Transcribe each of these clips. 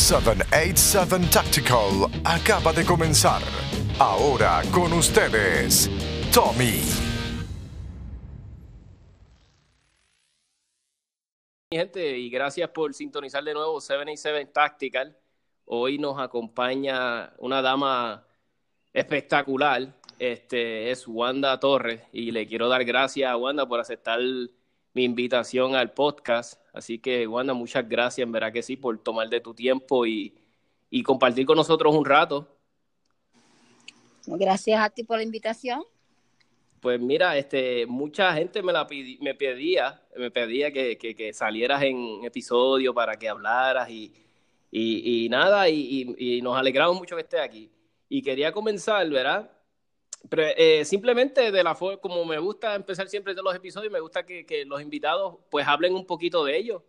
787 Tactical acaba de comenzar. Ahora con ustedes, Tommy. gente, y gracias por sintonizar de nuevo 787 Tactical. Hoy nos acompaña una dama espectacular, este es Wanda Torres, y le quiero dar gracias a Wanda por aceptar mi invitación al podcast. Así que, Wanda, muchas gracias, en verdad que sí, por tomar de tu tiempo y, y compartir con nosotros un rato. Gracias a ti por la invitación. Pues mira, este, mucha gente me la me pedía, me pedía que, que, salieras en episodio para que hablaras y, y, y nada, y, y, nos alegramos mucho que estés aquí. Y quería comenzar, ¿verdad? Pero, eh, simplemente de la forma, como me gusta empezar siempre de los episodios, me gusta que, que, los invitados pues hablen un poquito de ellos.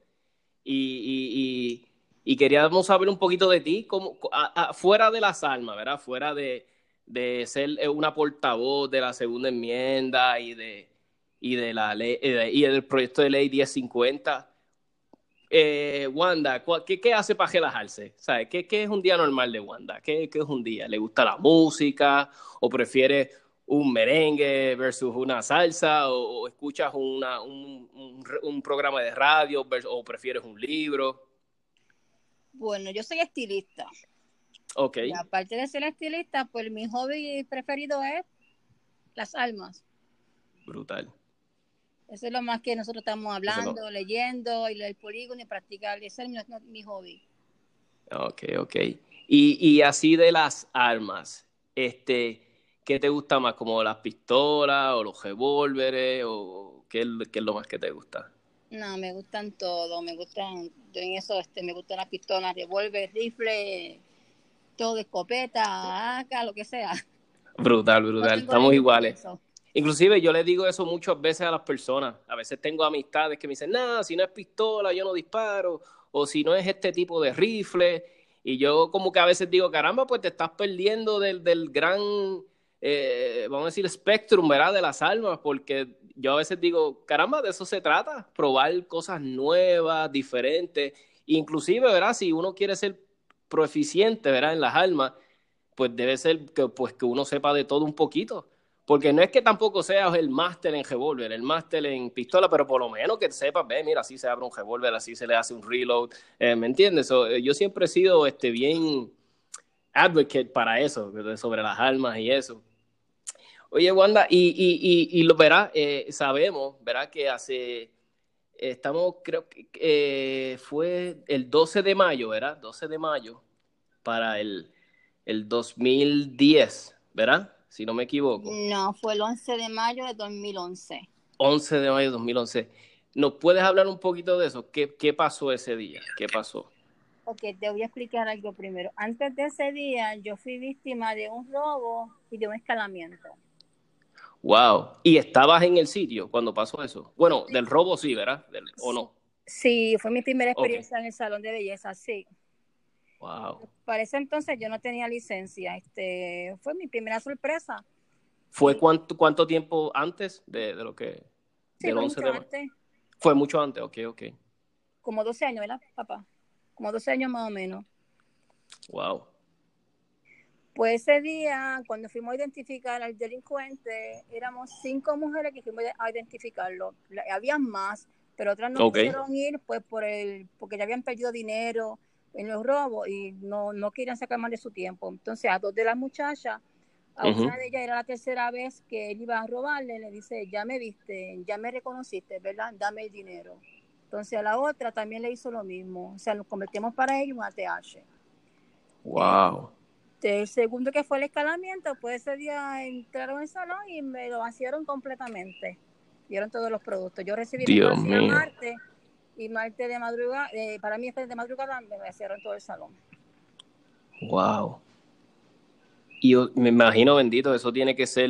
Y, y, queríamos saber un poquito de ti, como, fuera de las almas, ¿verdad? Fuera de, de ser eh, una portavoz de la segunda enmienda y de y de la ley y del proyecto de ley 1050. Eh, Wanda, ¿qué, ¿qué, hace para relajarse? ¿Sabe? ¿Qué, ¿Qué, es un día normal de Wanda? ¿Qué, ¿Qué, es un día? ¿Le gusta la música? ¿O prefiere un merengue versus una salsa? ¿O, escuchas una, un, un, un, programa de radio? ¿O prefieres un libro? Bueno, yo soy estilista. Ok. Y aparte de ser estilista, pues mi hobby preferido es las almas. Brutal. Eso es lo más que nosotros estamos hablando, leyendo, y el polígono y practicar. Ese es mi, hobby. Ok, ok. Y, y, así de las armas, este, ¿qué te gusta más? ¿Como las pistolas o los revólveres? ¿O qué, qué es lo más que te gusta? No, me gustan todos. Me gustan, yo en eso, este, me gustan las pistolas, revólver, rifle, todo, escopeta, acá, lo que sea. Brutal, brutal. Estamos iguales. Inclusive yo le digo eso muchas veces a las personas. A veces tengo amistades que me dicen, nada, si no es pistola, yo no disparo. O si no es este tipo de rifle. Y yo como que a veces digo, caramba, pues te estás perdiendo del, del gran, eh, vamos a decir, spectrum, ¿verdad? De las armas. Porque yo a veces digo, caramba, de eso se trata. Probar cosas nuevas, diferentes. Inclusive, ¿verdad? Si uno quiere ser proeficiente, ¿verdad? En las armas, pues debe ser que, pues, que uno sepa de todo un poquito. Porque no es que tampoco seas el máster en revólver, el máster en pistola, pero por lo menos que sepas, ve, mira, así se abre un revólver, así se le hace un reload, eh, ¿me entiendes? Eh, yo siempre he sido este, bien advocate para eso, sobre las armas y eso. Oye, Wanda, y, y, y, lo verás, eh, sabemos, ¿verdad? Que hace, estamos, creo que fue el 12 de mayo, ¿verdad? 12 de mayo para el, el 2010, ¿verdad? Si no me equivoco. No, fue el 11 de mayo de 2011. 11 de mayo de 2011. ¿Nos puedes hablar un poquito de eso? ¿Qué, qué pasó ese día? ¿Qué pasó? Ok, te voy a explicar algo primero. Antes de ese día, yo fui víctima de un robo y de un escalamiento. Wow. ¿Y estabas en el sitio cuando pasó eso? Bueno, del robo sí, ¿verdad? ¿O no? Sí, fue mi primera experiencia en el salón de belleza, sí. Wow. Para ese entonces yo no tenía licencia. Este, fue mi primera sorpresa. ¿Fue cuánto, cuánto tiempo antes de, lo que? Sí, fue mucho antes. Fue mucho antes, ok, ok. Como 12 años, ¿verdad, papá? Como 12 años más o menos. Wow. Pues ese día, cuando fuimos a identificar al delincuente, éramos cinco mujeres que fuimos a identificarlo. Había más, pero otras no quisieron ir pues por el, porque ya habían perdido dinero en los robos y no, no querían sacar más de su tiempo. Entonces a dos de las muchachas, a una de ellas era la tercera vez que él iba a robarle, le dice, ya me viste, ya me reconociste, ¿verdad? Dame el dinero. Entonces a la otra también le hizo lo mismo. O sea, nos convertimos para ella en un ATH. Wow. el segundo que fue el escalamiento, pues ese día entraron en el salón y me lo vaciaron completamente. Vieron todos los productos. Yo recibí Dios mío. martes y martes de madrugada, eh, para mí de madrugada me en todo el salón. Wow. Y yo me imagino, bendito, eso tiene que ser.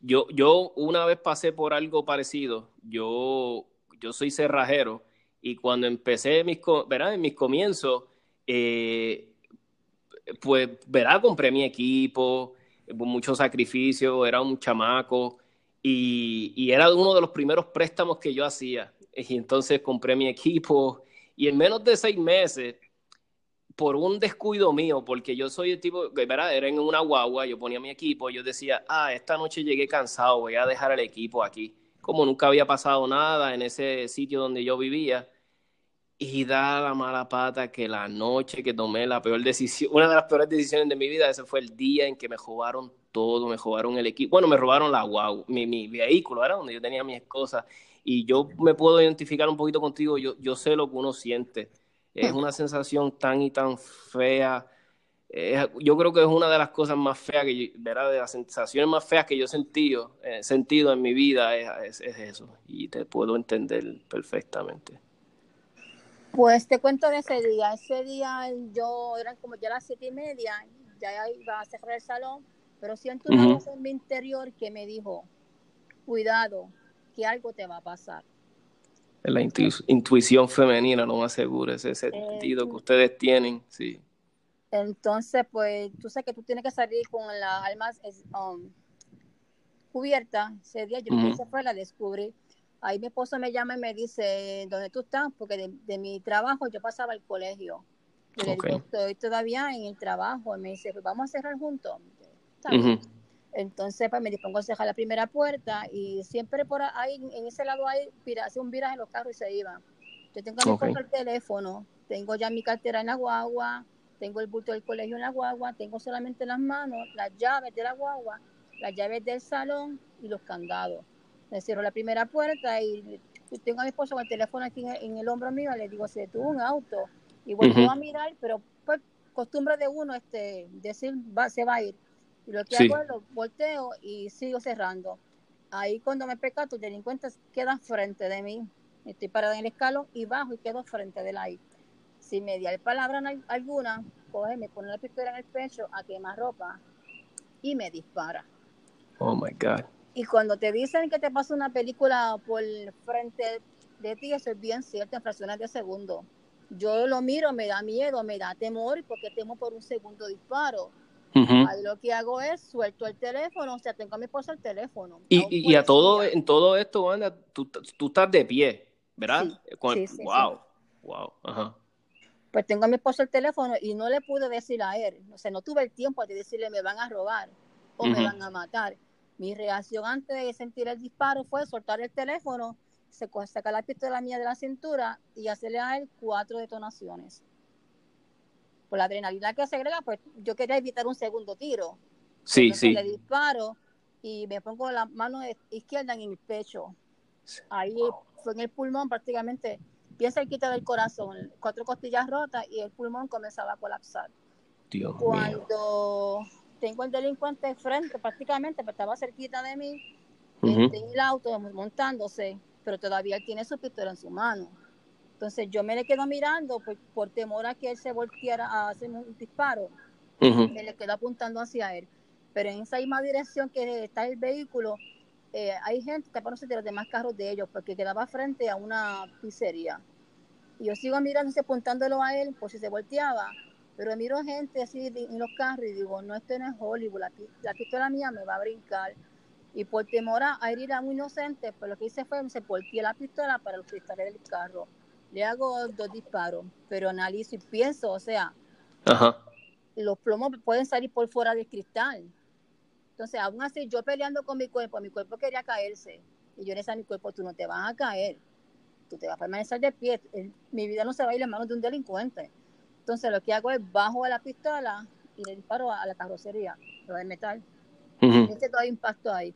Yo, yo una vez pasé por algo parecido. Yo, yo soy cerrajero y cuando empecé mis, ¿verdad? en mis comienzos, eh, pues, ¿verdad? Compré mi equipo, mucho sacrificio, era un chamaco y, y, era uno de los primeros préstamos que yo hacía y entonces compré mi equipo y en menos de seis meses por un descuido mío, porque yo soy el tipo, ¿verdad? Era en una guagua, yo ponía mi equipo, yo decía, ah, esta noche llegué cansado, voy a dejar el equipo aquí. Como nunca había pasado nada en ese sitio donde yo vivía, y da la mala pata que la noche que tomé la peor decisión, una de las peores decisiones de mi vida, ese fue el día en que me robaron todo, me robaron el equipo, bueno, me robaron la guagua, mi, mi vehículo, era donde yo tenía mis cosas, y yo me puedo identificar un poquito contigo, yo, yo sé lo que uno siente es una sensación tan y tan fea. yo creo que es una de las cosas más feas que ¿verdad? De las sensaciones más feas que yo he sentido, eh, sentido en mi vida es, eso. Y te puedo entender perfectamente. Pues te cuento de ese día. Ese día yo eran como ya las siete y media, ya iba a cerrar el salón, pero siento una voz en mi interior que me dijo, cuidado, que algo te va a pasar la intuición femenina, lo más seguro, ese sentido que ustedes tienen, sí. Entonces, pues, tú sabes que tú tienes que salir con las almas um, cubiertas. Ese día yo uh fue, la descubrí. Ahí mi esposo me llama y me dice, ¿dónde tú estás? Porque de, mi trabajo yo pasaba al colegio. Y le digo, estoy todavía en el trabajo. Y me dice, pues vamos a cerrar juntos. Entonces, pues me dispongo a cerrar la primera puerta y siempre por ahí, en ese lado hay, hace un viraje en los carros y se iban. Yo tengo a mi el teléfono, tengo ya mi cartera en la guagua, tengo el bulto del colegio en la guagua, tengo solamente las manos, las llaves de la guagua, las llaves del salón y los candados. Me cierro la primera puerta y tengo a mi esposo con el teléfono aquí en el, hombro mío, le digo, se detuvo un auto. Y vuelvo a mirar, pero pues costumbre de uno este decir, va, se va a ir y lo que hago es lo volteo y sigo cerrando. Ahí cuando me pecato, el delincuente queda frente de mí. Estoy parada en el escalón y bajo y quedo frente de él ahí. Si me da palabra alguna, coge, me pone la pistola en el pecho a quemar ropa y me dispara. Oh my God. Y cuando te dicen que te pasa una película por frente de ti, eso es bien cierto en fracciones de segundo. Yo lo miro, me da miedo, me da temor porque temo por un segundo disparo Ahí lo que hago es suelto el teléfono, o sea, tengo a mi esposa el teléfono. Y, y, a todo, en todo esto, Wanda, tú, tú estás de pie, ¿verdad? Sí, sí, wow, wow, ajá. Pues tengo a mi esposa el teléfono y no le pude decir a él, o sea, no tuve el tiempo de decirle me van a robar o me van a matar. Mi reacción antes de sentir el disparo fue soltar el teléfono, sacar la pistola mía de la cintura y hacerle a él cuatro detonaciones la adrenalina que se agrega, pues yo quería evitar un segundo tiro. Sí, sí. Le disparo y me pongo la mano izquierda en mi pecho. Ahí fue en el pulmón prácticamente bien cerquita del corazón, cuatro costillas rotas y el pulmón comenzaba a colapsar. Dios Cuando tengo el delincuente frente, prácticamente pues, estaba cerquita de mí, en el auto montándose, pero todavía él tiene su pistola en su mano. Entonces yo me le quedo mirando por, temor a que él se volteara a hacer un disparo. Me le quedo apuntando hacia él. Pero en esa misma dirección que está el vehículo, eh, hay gente que conoce de los demás carros de ellos, porque quedaba frente a una pizzería. Y yo sigo mirándose, apuntándolo a él por si se volteaba. Pero miro gente así en los carros y digo, no, esto no es Hollywood, la, la pistola mía me va a brincar. Y por temor a herir a un inocente, pues lo que hice fue, se volteé la pistola para los cristales del carro le hago dos disparos, pero analizo y pienso, o sea, los plomos pueden salir por fuera del cristal. Entonces, aún así, yo peleando con mi cuerpo, mi cuerpo quería caerse. Y yo le decía a mi cuerpo, tú no te vas a caer, tú te vas a permanecer de pie. Mi vida no se va a ir en manos de un delincuente. Entonces, lo que hago es bajo a la pistola y le disparo a, la carrocería, lo de metal. Uh Ese todo impacto ahí.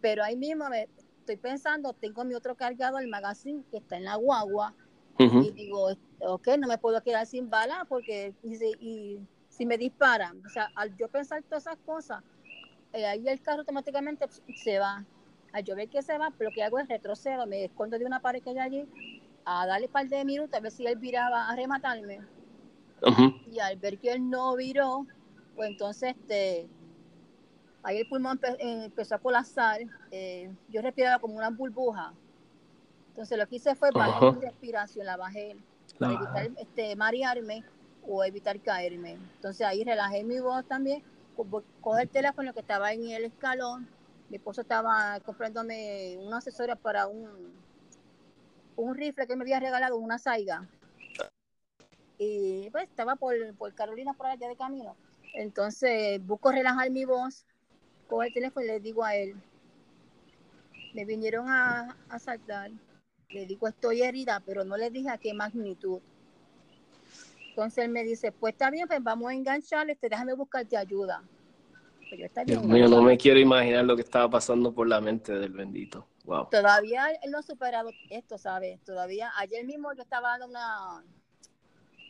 Pero ahí mismo me, estoy pensando, tengo mi otro cargado, el magazine, que está en la guagua, y digo, ok, no me puedo quedar sin bala porque y, si me disparan, o sea, al yo pensar todas esas cosas, eh, ahí el carro automáticamente se va. Al yo ver que se va, lo que hago es retrocedo, me escondo de una pared que hay allí, a darle un par de minutos a ver si él viraba a rematarme. Y al ver que él no viró, pues entonces este, ahí el pulmón eh, empezó a colapsar, eh, yo respiraba como una burbuja entonces lo que hice fue bajar mi respiración, la bajé para evitar este, marearme o evitar caerme. Entonces ahí relajé mi voz también, coger el teléfono que estaba en el escalón, mi esposo estaba comprándome una asesoría para un, un rifle que me había regalado, una saiga. y pues estaba por, por Carolina por allá de camino. Entonces busco relajar mi voz, cojo el teléfono y le digo a él, me vinieron a, a saltar, le digo estoy herida, pero no le dije a qué magnitud. Entonces él me dice, pues está bien, pues vamos a engancharle, este, déjame buscarte ayuda. Pues Dios mío, no me quiero imaginar lo que estaba pasando por la mente del bendito. Wow. Todavía él no ha superado esto, ¿sabes? Todavía, ayer mismo yo estaba dando una,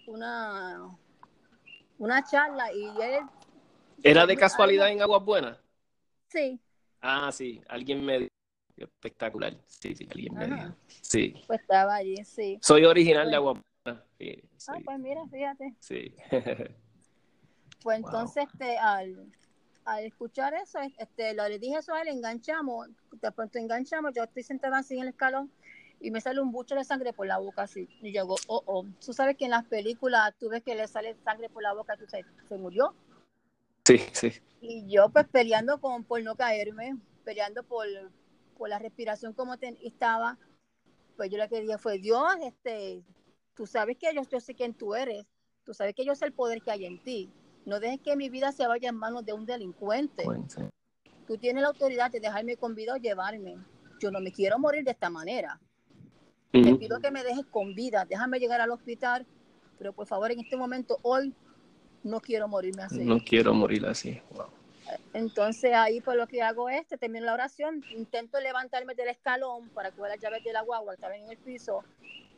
una, una charla y él... ¿Era de casualidad en Aguas Buenas? Sí. Ah, sí, alguien me dijo. Espectacular. Sí, sí, alguien me dijo. Sí. Pues estaba allí, sí. Soy original de Aguas Buenas. Ah, pues mira, fíjate. Sí. pues entonces, este, al, al escuchar eso, este, le dije eso a él, enganchamos, de pronto enganchamos, yo estoy sentada así en el escalón y me sale un bucho de sangre por la boca así. Y yo digo, oh, oh, tú sabes que en las películas tú ves que le sale sangre por la boca, tú sabes, se murió. Sí, sí. Y yo pues peleando con, por no caerme, peleando por, por la respiración como estaba, pues yo lo que dije fue, Dios, este, tú sabes que yo, yo sé quién tú eres, tú sabes que yo sé el poder que hay en ti no dejes que mi vida se vaya en manos de un delincuente. Tú tienes la autoridad de dejarme con vida o llevarme. Yo no me quiero morir de esta manera. Te pido que me dejes con vida. Déjame llegar al hospital. Pero por favor, en este momento, hoy, no quiero morirme así. No quiero morir así. Entonces ahí pues lo que hago es, termino la oración, intento levantarme del escalón para coger las llaves de la guagua, estaba en el piso,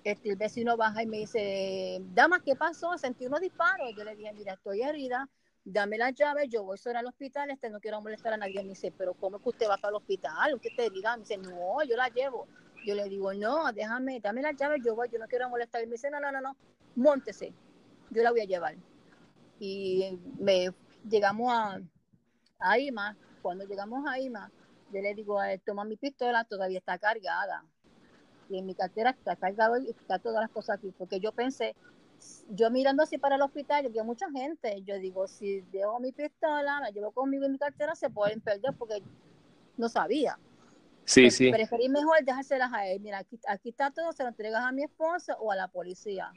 este, el vecino baja y me dice, dama, ¿qué pasó? Sentí unos disparos. Yo le dije, mira, estoy herida, dame la llave, yo voy sola al hospital, este, no quiero molestar a nadie. Me dice, pero ¿cómo es que usted va para el hospital? ¿Usted te herida? Me dice, no, yo la llevo. Yo le digo, no, déjame, dame la llave, yo voy, yo no quiero molestar. Y me dice, no, no, no, no, móntese, yo la voy a llevar. Y me llegamos a, a Ima, cuando llegamos a Ima, yo le digo a él, toma mi pistola, todavía está cargada y en mi cartera está cargado y está todas las cosas aquí, porque yo pensé, yo mirando así para el hospital, yo vi mucha gente, yo digo, si dejo mi pistola, la llevo conmigo en mi cartera, se pueden perder porque no sabía. Sí, sí. Preferí mejor dejárselas a él. Mira, aquí, aquí está todo, se lo entregas a mi esposa o a la policía.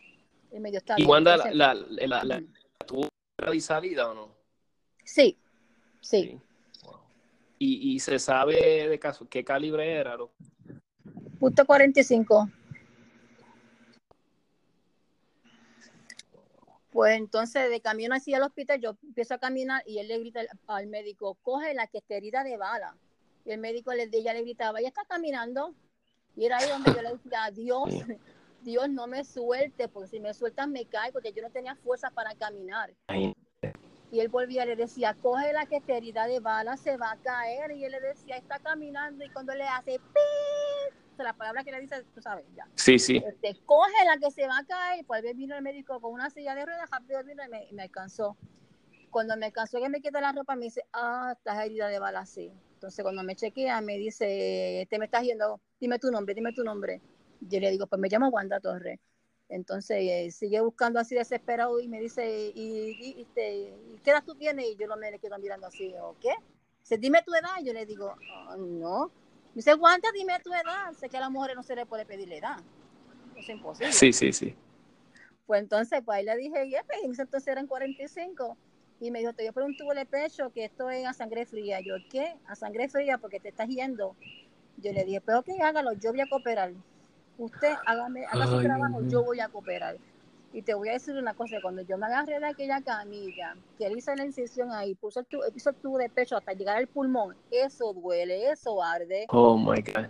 Y me dio ¿Y Wanda, la, la, la, la, salida o no? Sí, sí. ¿Y, ¿Y, se sabe de caso qué calibre era? ¿no? Punto 45. Pues entonces de camino así al hospital, yo empiezo a caminar y él le grita al médico, coge la que esté herida de bala. Y el médico le, ella le gritaba, ya está caminando. Y era ahí donde yo le decía, Dios, Dios no me suelte, porque si me sueltas me cae, porque yo no tenía fuerza para caminar. Y él volvía y le decía, coge la que esté herida de bala, se va a caer. Y él le decía, está caminando. Y cuando le hace, ¡pip! la palabra que le dice, tú sabes, ya. Sí, sí. Este, coge la que se va a caer, pues vino el médico con una silla de ruedas, rápido vino y me, me alcanzó. Cuando me alcanzó que me quita la ropa, me dice, ah, estás herida de bala, sí. Entonces cuando me chequea, me dice, te me estás yendo, dime tu nombre, dime tu nombre. Yo le digo, pues me llamo Wanda Torres. Entonces eh, sigue buscando así desesperado y me dice, ¿y, este, qué edad tú tienes? Y yo no me quedo mirando así, ¿o qué? Dice, dime tu edad. Y yo le digo, oh, no. Dice, Wanda, dime tu edad. Sé que a las mujeres no se le puede pedir la edad. Es imposible. Sí, sí, sí. Pues entonces, pues ahí le dije, y pues, entonces eran 45. Y me dijo, te voy a poner un tubo de pecho que esto es a sangre fría. Yo, ¿qué? A sangre fría porque te estás yendo. Yo le dije, pero que hágalo, yo voy a cooperar. Usted hágame, haga su trabajo, yo voy a cooperar. Y te voy a decir una cosa, cuando yo me agarré de aquella camilla, que él hizo la incisión ahí, puso el, tubo, puso el tubo de pecho hasta llegar al pulmón, eso duele, eso arde. Oh my God.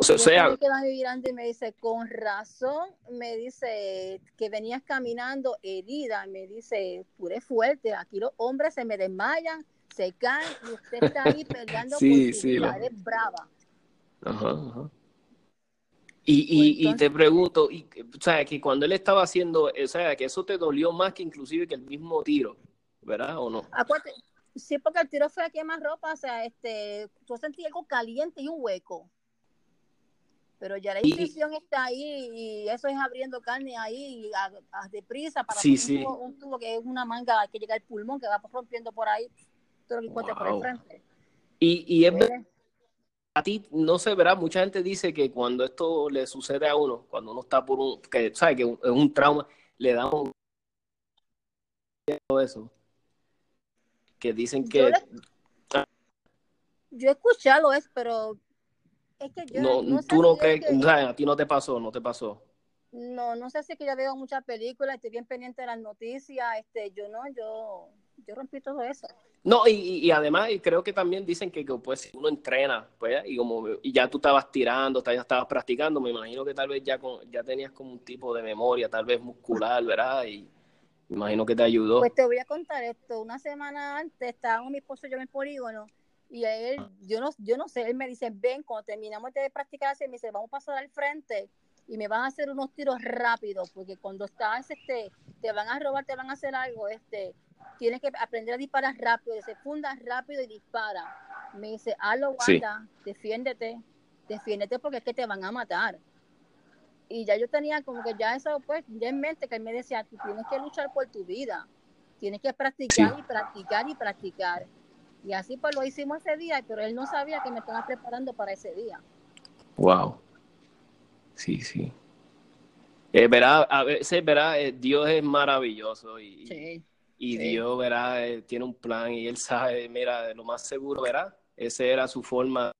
O sea, sea y me dice, con razón, me dice que venías caminando herida, me dice, tú eres fuerte, aquí los hombres se me desmayan, se caen y usted está ahí peleando sí, sí, vida, eres brava. Ajá, ajá. Y, y, te pregunto, y, o sea, que cuando él estaba haciendo, o sea, que eso te dolió más que inclusive que el mismo tiro, ¿verdad? ¿O no? Acuérdate, sí, porque el tiro fue a quemar ropa, o sea, este, tú sentí algo caliente y un hueco. Pero ya la incisión está ahí y eso es abriendo carne ahí a, a deprisa para sí, sí. Un, tubo, que es una manga que llega al pulmón, que va rompiendo por ahí todo lo que encuentre por el frente. Y, y es a ti no se verá, mucha gente dice que cuando esto le sucede a uno, cuando uno está por un, que sabe que es un trauma, le da un eso. Que dicen que... Yo, he escuchado eso, pero es que yo... No, tú no crees, a ti no te pasó, no te pasó. No, no sé si es que yo veo muchas películas, estoy bien pendiente de las noticias, este, yo no, yo, yo rompí todo eso. No, y, y además y creo que también dicen que, pues si uno entrena, pues, y como y ya tú estabas tirando, ya estabas practicando, me imagino que tal vez ya con, ya tenías como un tipo de memoria, tal vez muscular, ¿verdad? Y me imagino que te ayudó. Pues te voy a contar esto, una semana antes estábamos mi esposo y yo en el polígono, y él, yo no, yo no sé, él me dice, ven, cuando terminamos de practicar, me dice, vamos a pasar al frente, y me van a hacer unos tiros rápidos, porque cuando estás, este, te van a robar, te van a hacer algo, este, tienes que aprender a disparar rápido, se funda rápido y dispara. Me dice, hazlo, guarda, defiéndete, defiéndete porque es que te van a matar. Y ya yo tenía como que ya eso, pues, ya en mente que él me decía, tú tienes que luchar por tu vida, tienes que practicar y practicar y practicar. Y así pues lo hicimos ese día, pero él no sabía que me estaba preparando para ese día. Wow. Sí, sí. Eh, verá, a veces, verá, eh, Dios es maravilloso y, y Dios, verá, eh, tiene un plan y Él sabe, mira, lo más seguro, verá, esa era su forma.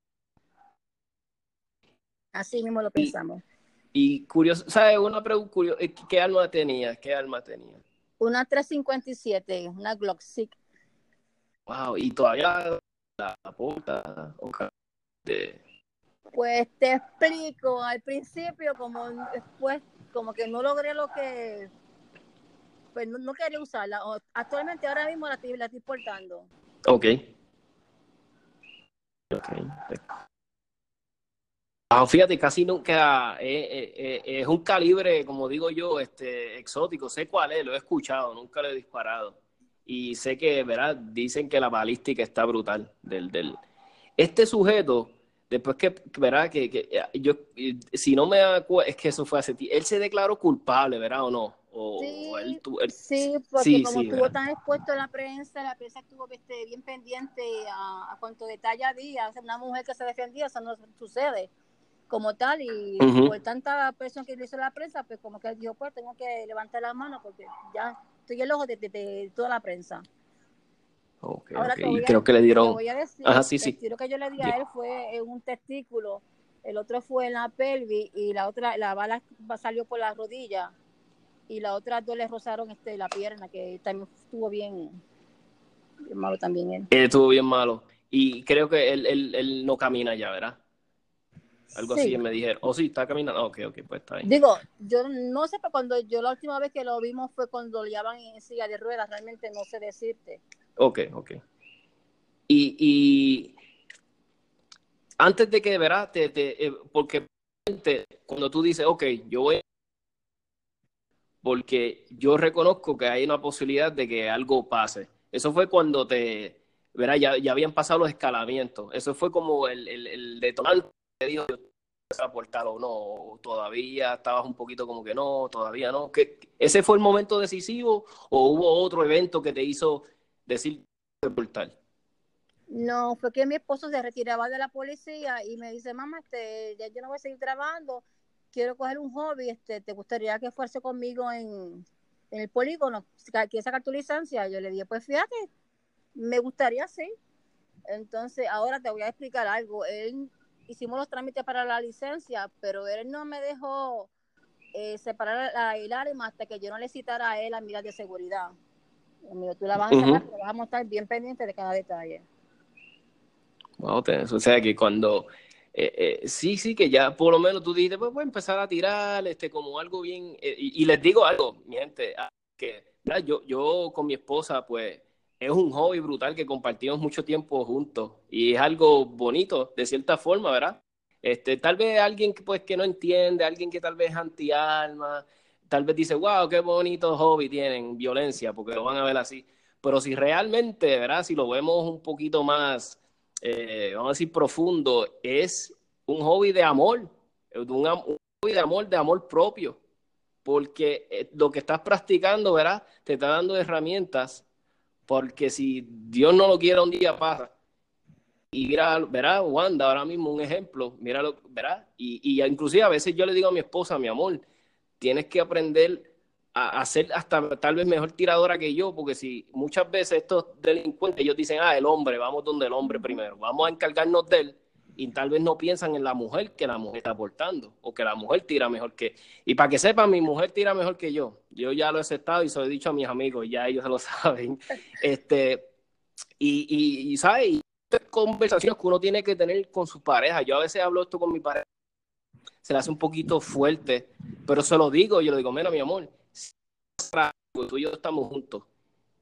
Así mismo lo pensamos. Y, curioso, ¿sabes? Una pregunta curiosa, ¿qué alma tenía? ¿Qué alma tenía? Una 357, una Glock Wow, y todavía la, puta, de pues te explico, al principio como después como que no logré lo que pues no, quería usarla. Actualmente ahora mismo la estoy, la estoy portando. Ok. Ok. Ah, fíjate, casi nunca eh, eh, eh, es un calibre, como digo yo, este exótico. Sé cuál es, lo he escuchado, nunca lo he disparado. Y sé que, ¿verdad? Dicen que la balística está brutal. Del, del... Este sujeto, después que, ¿verdad? Que, que yo, si no me acuerdo, es que eso fue hace tiempo, él se declaró culpable, ¿verdad? ¿O no? O, sí, él, sí, porque como estuvo tan expuesto a la prensa, la prensa estuvo este, bien pendiente a, a cuánto detalle había. O sea, una mujer que se defendía, eso no sucede como tal. Y por tanta presión que le hizo la prensa, pues como que él dijo, pues tengo que levantar la mano porque ya estoy el ojo de, de toda la prensa. Ahora y creo que le dieron. Ajá, sí, sí. El que yo le di a él fue en un testículo, el otro fue en la pelvis y la otra, la bala salió por la rodilla y la otra dos le rozaron este, la pierna, que también estuvo bien, malo también él. estuvo bien malo. Y creo que él, él, él no camina ya, ¿verdad? Algo así me dijeron. Oh, sí, está caminando. Ok, ok, pues está ahí. Digo, yo no sé, pero cuando yo la última vez que lo vimos fue cuando lo llevaban en silla de ruedas. Realmente no sé decirte. Ok, ok. Y, y antes de que, verás, te, te, eh, porque cuando tú dices, ok, yo voy porque yo reconozco que hay una posibilidad de que algo pase. Eso fue cuando te, verás, ya, ya habían pasado los escalamientos. Eso fue como el, el, el detonante que dijo, aportar o no, todavía estabas un poquito como que no, todavía no. ¿Que, ¿Ese fue el momento decisivo o hubo otro evento que te hizo decir portal? No, fue que mi esposo se retiraba de la policía y me dice, mamá, este, ya yo no voy a seguir trabajando, quiero coger un hobby, este, ¿te gustaría que fuese conmigo en, el polígono? ¿Quieres sacar tu licencia? Yo le dije, pues fíjate, me gustaría, sí. Entonces, ahora te voy a explicar algo. Él, hicimos los trámites para la licencia, pero él no me dejó eh, separar el arma hasta que yo no le citara a él a miras de seguridad tú la vas a sacar, pero vamos a estar bien pendientes de cada detalle. o sea que cuando eh, eh, sí, sí, que ya por lo menos tú dices, pues voy a empezar a tirar este como algo bien. Eh, y, les digo algo, mi gente, ah, que yo, yo con mi esposa, pues es un hobby brutal que compartimos mucho tiempo juntos y es algo bonito, de cierta forma, ¿verdad? Este, tal vez alguien que, pues, que no entiende, alguien que tal vez es anti-alma, tal vez dice, wow, qué bonito hobby tienen, violencia, porque lo van a ver así. Pero si realmente, ¿verdad? Si lo vemos un poquito más, eh, vamos a decir, profundo, es un hobby de amor, un, hobby de amor, de amor propio, porque eh, lo que estás practicando, ¿verdad? Te está dando herramientas, porque si Dios no lo quiere un día pasa. Y mira, verá, Wanda, ahora mismo un ejemplo, míralo, verá, y, y inclusive a veces yo le digo a mi esposa, mi amor, tienes que aprender a, ser hasta tal vez mejor tiradora que yo, porque si muchas veces estos delincuentes, ellos dicen, ah, el hombre, vamos donde el hombre primero, vamos a encargarnos de él, y tal vez no piensan en la mujer que la mujer está aportando, o que la mujer tira mejor que... Y para que sepan, mi mujer tira mejor que yo. Yo ya lo he aceptado y se lo he dicho a mis amigos, ya ellos lo saben. Este, y, y, y ¿sabes? conversaciones que uno tiene que tener con su pareja. Yo a veces hablo esto con mi pareja, se le hace un poquito fuerte, pero se lo digo, yo le digo, mira, mi amor, tú y yo estamos juntos.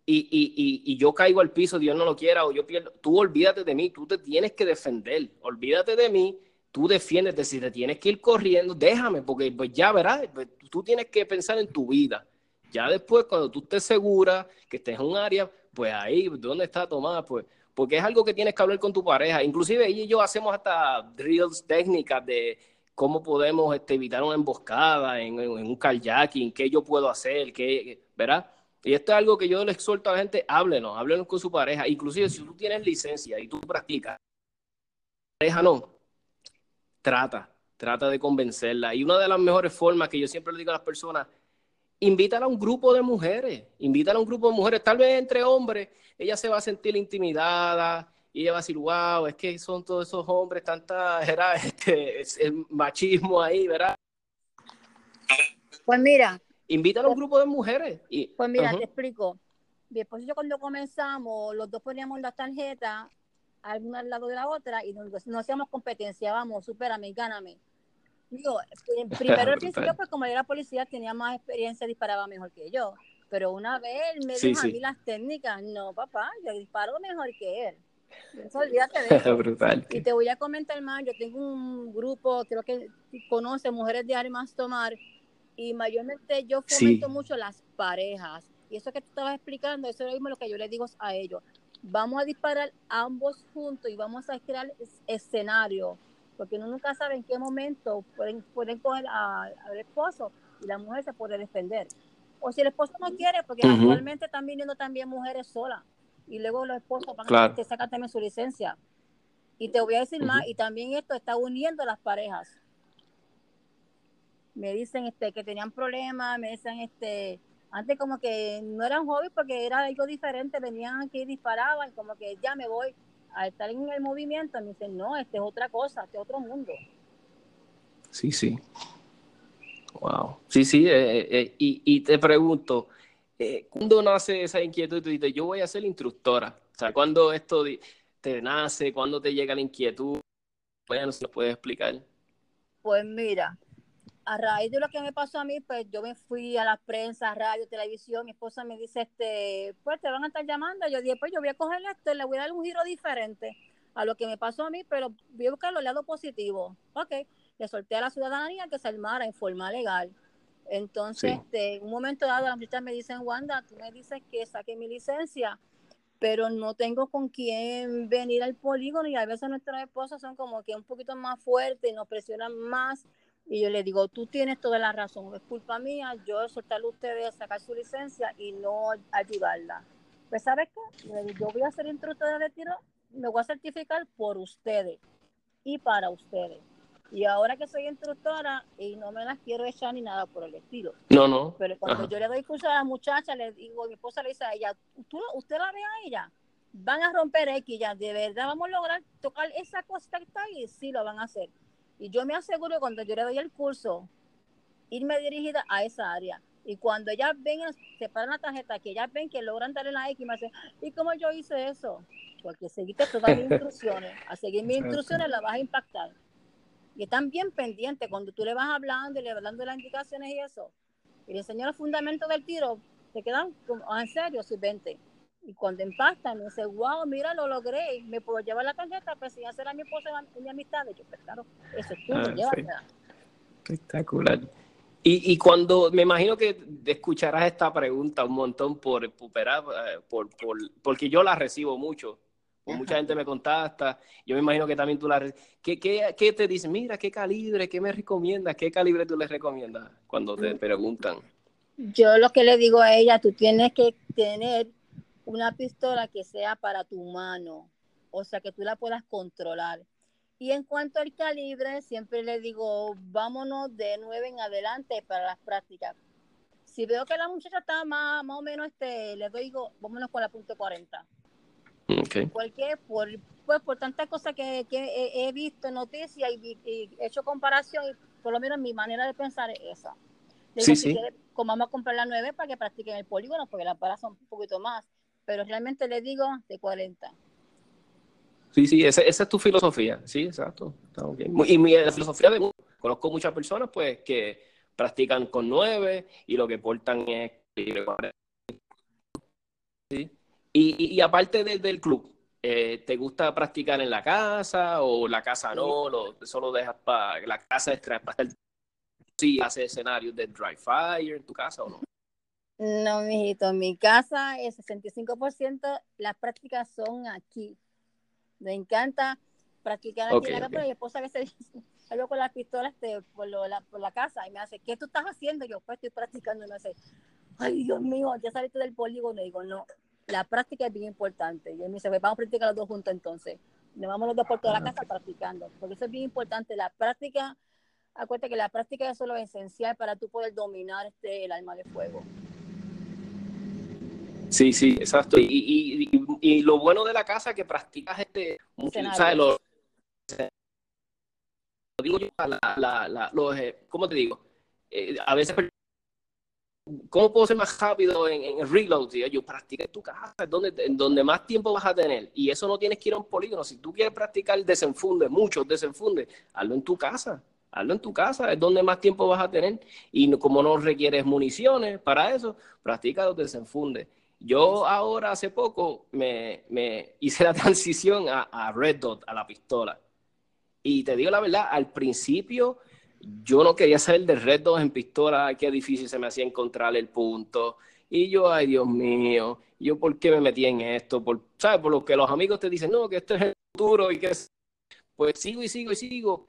Y, y, y, yo caigo al piso, Dios no lo quiera, o yo pierdo, tú olvídate de mí, tú te tienes que defender, olvídate de mí, tú defiéndete, si te tienes que ir corriendo, déjame, porque pues ya verás, pues, tú tienes que pensar en tu vida. Ya después, cuando tú estés segura, que estés en un área, pues ahí, ¿dónde está Tomás? Pues porque es algo que tienes que hablar con tu pareja. Inclusive ella y yo hacemos hasta drills técnicas de cómo podemos este, evitar una emboscada en, un kayaking, qué yo puedo hacer, qué, ¿verdad? Y esto es algo que yo les exhorto a la gente, háblenos, háblenos con su pareja. Inclusive si tú tienes licencia y tú practicas, pareja no, trata, trata de convencerla. Y una de las mejores formas que yo siempre le digo a las personas invítala a un grupo de mujeres, invítala a un grupo de mujeres, tal vez entre hombres, ella se va a sentir intimidada y ella va a decir, wow, es que son todos esos hombres, tanta, era este, el machismo ahí, ¿verdad? Pues mira. Invítala a un grupo de mujeres. Y, pues mira, te explico. Después yo cuando comenzamos, los dos poníamos las tarjetas, alguna al lado de la otra, y nos, hacíamos competencia, vamos, supérame, gáname. Digo, primero al principio, pues como era policía, tenía más experiencia, disparaba mejor que yo. Pero una vez él me dijo a mí las técnicas, no, papá, yo disparo mejor que él. Olvídate de eso. Brutal. Y te voy a comentar más, yo tengo un grupo, creo que conoce Mujeres de Armas Tomar, y mayormente yo fomento mucho las parejas. Y eso que tú estabas explicando, eso es lo mismo lo que yo les digo a ellos. Vamos a disparar ambos juntos y vamos a crear escenario porque uno nunca sabe en qué momento pueden, pueden coger al esposo y la mujer se puede defender. O si el esposo no quiere, porque actualmente están viniendo también mujeres solas y luego los esposos van a que sacar también su licencia. Y te voy a decir más, y también esto está uniendo a las parejas. Me dicen este que tenían problemas, me dicen este antes como que no eran jóvenes porque era algo diferente, venían aquí y disparaban, como que ya me voy, al estar en el movimiento, me dicen, no, este es otra cosa, este es otro mundo. Sí, sí. Wow. Sí, sí, eh, eh, eh, y, y, te pregunto, ¿cuándo nace esa inquietud? Tú dices, yo voy a ser instructora. O sea, ¿cuándo esto te nace? ¿Cuándo te llega la inquietud? Bueno, ¿se lo puedes explicar? Pues mira, a raíz de lo que me pasó a mí, pues yo me fui a la prensa, radio, televisión, mi esposa me dice, este, pues te van a estar llamando, yo dije, pues yo voy a coger esto y le voy a dar un giro diferente a lo que me pasó a mí, pero voy a buscar los lados positivos. Ok, le solté a la ciudadanía que se armara en forma legal. Entonces, este, en un momento dado, las muchachas me dicen, Wanda, tú me dices que saque mi licencia, pero no tengo con quién venir al polígono y a veces nuestras esposas son como que un poquito más fuertes y nos presionan más y yo le digo, tú tienes toda la razón, es culpa mía, yo soltarle a ustedes a sacar su licencia y no ayudarla. Pues, ¿sabes qué? Yo voy a ser instructora de tiro, me voy a certificar por ustedes y para ustedes. Y ahora que soy instructora y no me las quiero echar ni nada por el estilo. No, no. Pero cuando yo le doy curso a la muchacha, le digo, mi esposa le dice a ella, ¿usted la ve a ella? Van a romper X ya, de verdad vamos a lograr tocar esa cosa que está ahí, sí lo van a hacer. Y yo me aseguro cuando yo le doy el curso, irme dirigida a esa área. Y cuando ellas ven, separan la tarjeta, que ellas ven que logran darle la X, me dicen, ¿y cómo yo hice eso? Porque seguiste todas mis instrucciones. A seguir mis instrucciones la vas a impactar. Y están bien pendientes cuando tú le vas hablando y le vas dando las indicaciones y eso. Y le enseño los fundamentos del tiro, te quedan como, ah, en serio, sí, vente. Y cuando empasta, me dice, wow, mira, lo logré, me puedo llevar la tarjeta, pues si hacer a mi esposa y mi amistad. yo, pues claro, eso es tuyo, ah, Espectacular. Y, y, cuando me imagino que escucharás esta pregunta un montón por, por, por, porque yo la recibo mucho. Mucha gente me contacta, yo me imagino que también tú la ¿Qué, qué, qué te dicen? Mira, ¿qué calibre? ¿Qué me recomiendas? ¿Qué calibre tú les recomiendas cuando te mm. preguntan? Yo lo que le digo a ella, tú tienes que tener una pistola que sea para tu mano, o sea, que tú la puedas controlar. Y en cuanto al calibre, siempre le digo, vámonos de 9 en adelante para las prácticas. Si veo que la muchacha está más, más o menos, este, le digo, vámonos con la punto 40. Okay. Porque por, pues, por tantas cosas que, he, visto en noticias y, he hecho comparación, y por lo menos mi manera de pensar es esa. sí, sí. como vamos a comprar la 9 para que practiquen el polígono, porque las paras son un poquito más. Pero realmente le digo de 40. Sí, sí, esa, esa es tu filosofía. Sí, exacto. Y mi filosofía de conozco muchas personas pues que practican con 9 y lo que portan es ¿Sí? Y, y, aparte del club, eh, ¿te gusta practicar en la casa o la casa no? Lo, ¿Solo dejas para la casa extra para hacer sí, hace escenarios de dry fire en tu casa o no? No, mijito, en mi casa el 65% las prácticas son aquí. Me encanta practicar aquí en la casa, mi esposa a veces salgo con las pistolas este, por, la, por la casa y me hace, ¿qué tú estás haciendo? Yo pues estoy practicando y me hace, ay Dios mío, ya saliste del polígono y digo, no, la práctica es bien importante. Y él me dice, pues, vamos a practicar los dos juntos entonces. Nos vamos los dos por toda la ah, casa practicando. Porque eso es bien importante. La práctica, acuérdate que la práctica es lo esencial para tú poder dominar este, el alma de fuego. Sí, sí, exacto. Y, y, y, lo bueno de la casa es que practicas este, mucho, ¿sabes? Lo, digo yo, la, la, la, los, eh, ¿cómo te digo? Eh, a veces ¿Cómo puedo ser más rápido en, en el reload? Yo practica en tu casa, es donde, en donde más tiempo vas a tener. Y eso no tienes que ir a un polígono. Si tú quieres practicar desenfunde, muchos desenfunde, hazlo en tu casa. Hazlo en tu casa, es donde más tiempo vas a tener. Y como no requieres municiones para eso, practica los desenfundes. Yo ahora, hace poco, me, me hice la transición a, a Red Dot, a la pistola. Y te digo la verdad, al principio yo no quería salir de red 2 en pistola, qué difícil se me hacía encontrar el punto. Y yo, ay Dios mío, yo por qué me metí en esto, por, ¿sabes? Por lo que los amigos te dicen, no, que esto es el futuro y que es... Pues sigo y sigo y sigo.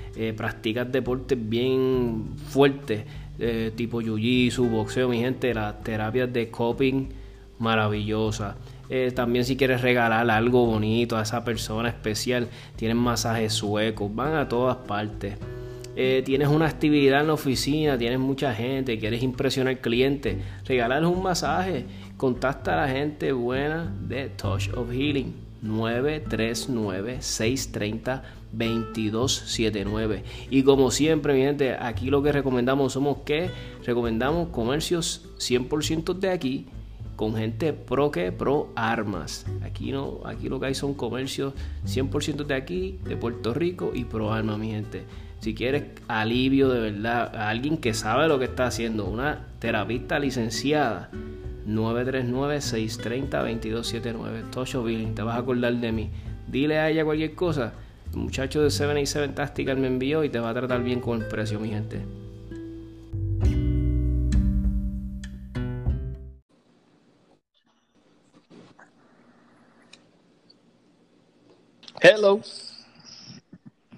eh, practicas deportes bien fuertes, eh, tipo jiu-jitsu, boxeo, mi gente, las terapias de coping maravillosas. Eh, también si quieres regalar algo bonito a esa persona especial, tienen masajes suecos, van a todas partes. tienes una actividad en la oficina, tienes mucha gente, quieres impresionar al cliente, regalarles un masaje, contacta a la gente buena de Touch of Healing 939 630 2279. Y como siempre, mi gente, aquí lo que recomendamos somos que recomendamos comercios 100% de aquí con gente pro que pro armas. Aquí no, aquí lo que hay son comercios 100% de aquí, de Puerto Rico y pro armas, mi gente. Si quieres alivio de verdad, a alguien que sabe lo que está haciendo, una terapista licenciada, 939-630-2279. Tocho Billing, te vas a acordar de mí. Dile a ella cualquier cosa el muchacho de 787 Tactical me envió y te va a tratar bien con el precio, mi gente. Hello.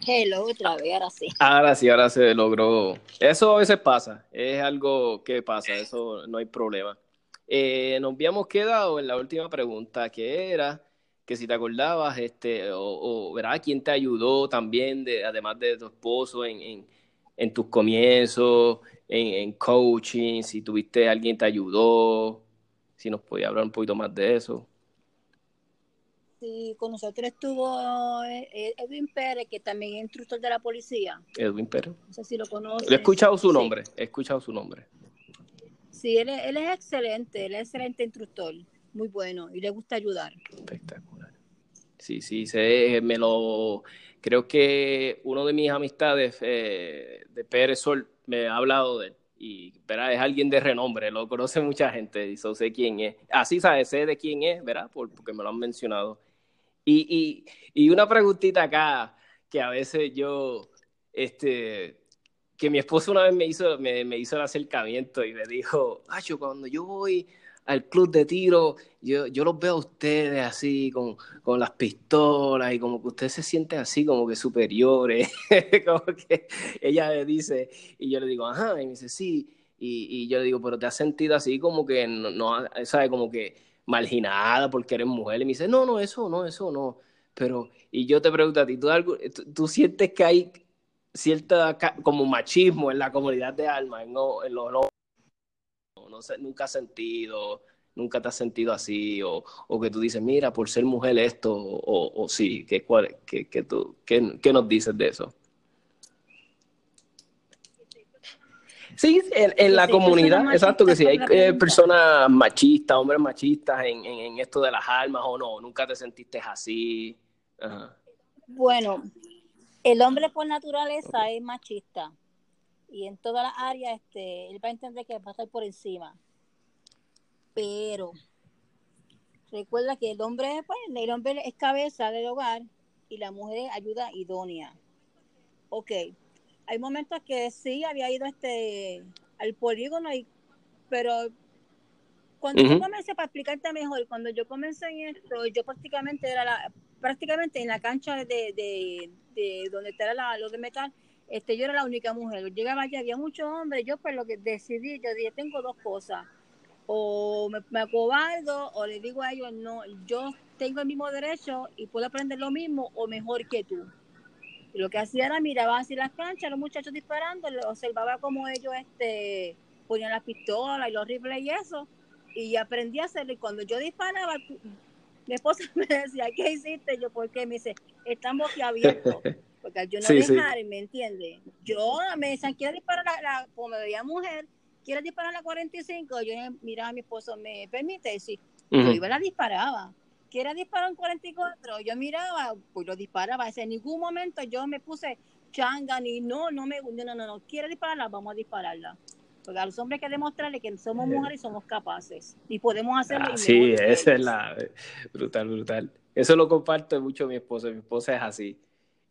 Hello, otra vez, ahora sí. Ahora sí, ahora se logró. Eso a veces pasa, es algo que pasa, eso no hay problema. Eh, nos habíamos quedado en la última pregunta, que era que si te acordabas, este, o, o ¿verdad? ¿Quién te ayudó también, de, además de tu esposo, en, en, tus comienzos, en, en, coaching? Si tuviste alguien te ayudó, si nos podía hablar un poquito más de eso. Sí, con nosotros estuvo eh, eh, Edwin Pérez, que también es instructor de la policía. Edwin Pérez. No sé si lo conoces. He escuchado su nombre, he escuchado su nombre. Sí, él, él es excelente, él es excelente instructor muy bueno y le gusta ayudar. Espectacular. Sí, sí, se, me lo... Creo que uno de mis amistades eh, de Pérez Sol me ha hablado de él y ¿verdad? es alguien de renombre, lo conoce mucha gente y so sé quién es. Así sabe, sé de quién es, ¿verdad? porque me lo han mencionado. Y, y, y una preguntita acá, que a veces yo, este, que mi esposo una vez me hizo, me, me hizo el acercamiento y me dijo, yo cuando yo voy al club de tiro, yo, yo los veo a ustedes así, con, con las pistolas, y como que ustedes se sienten así, como que superiores, como que ella me dice, y yo le digo, ajá, y me dice, sí, y, y yo le digo, pero te has sentido así como que, no, no ¿sabes? Como que marginada porque eres mujer, y me dice, no, no, eso no, eso no, pero, y yo te pregunto a ti, ¿tú, tú, sientes que hay cierta como machismo en la comunidad de alma, en, en los no sé, nunca has sentido, nunca te has sentido así, o, o, que tú dices, mira, por ser mujer esto, o, o sí, ¿qué, cuál, qué, qué, tú, qué, qué, nos dices de eso? Sí, en, en la comunidad, exacto, que sí, hay eh, personas machistas, hombres machistas en, en, en, esto de las almas o no, nunca te sentiste así. Ajá. Bueno, el hombre por naturaleza es machista y en todas las áreas este, él va a entender que va a estar por encima. Pero recuerda que el hombre, pues, el hombre es cabeza del hogar y la mujer es ayuda idónea. Ok, hay momentos que sí había ido este al polígono, y, pero cuando yo comencé, para explicarte mejor, cuando yo comencé en esto, yo prácticamente era la, prácticamente en la cancha de, de, de donde está la, lo de metal, este, yo era la única mujer. Llegaba allí, había muchos hombres. Yo, pues, lo que decidí, yo dije, tengo dos cosas. O me, me acobardo, o le digo a ellos, no, yo tengo el mismo derecho y puedo aprender lo mismo o mejor que tú. Y lo que hacía era miraba así las canchas, los muchachos disparando, observaba cómo ellos este, ponían las pistolas y los rifles y eso, y aprendí a hacerlo. Y cuando yo disparaba, mi esposa me decía, ¿qué hiciste? Yo, ¿por qué? Me dice, están boquiabiertos. Porque yo no dejar, ¿me entiende Yo me decían, ¿quieres disparar la, la, como me veía mujer? ¿Quieres disparar la 45? Yo miraba a mi esposo, ¿me permite? Sí, yo iba la disparaba. ¿Quieres disparar un 44? Yo miraba, pues lo disparaba. En ningún momento yo me puse changa ni no, no me, no, no, no, ¿quieres dispararla? Vamos a dispararla. Porque a los hombres hay que demostrarle que somos mujeres y somos capaces. Y podemos hacerlo. Ah, sí, esa es la brutal, brutal. Eso lo comparto mucho mi esposa. Mi esposa es así.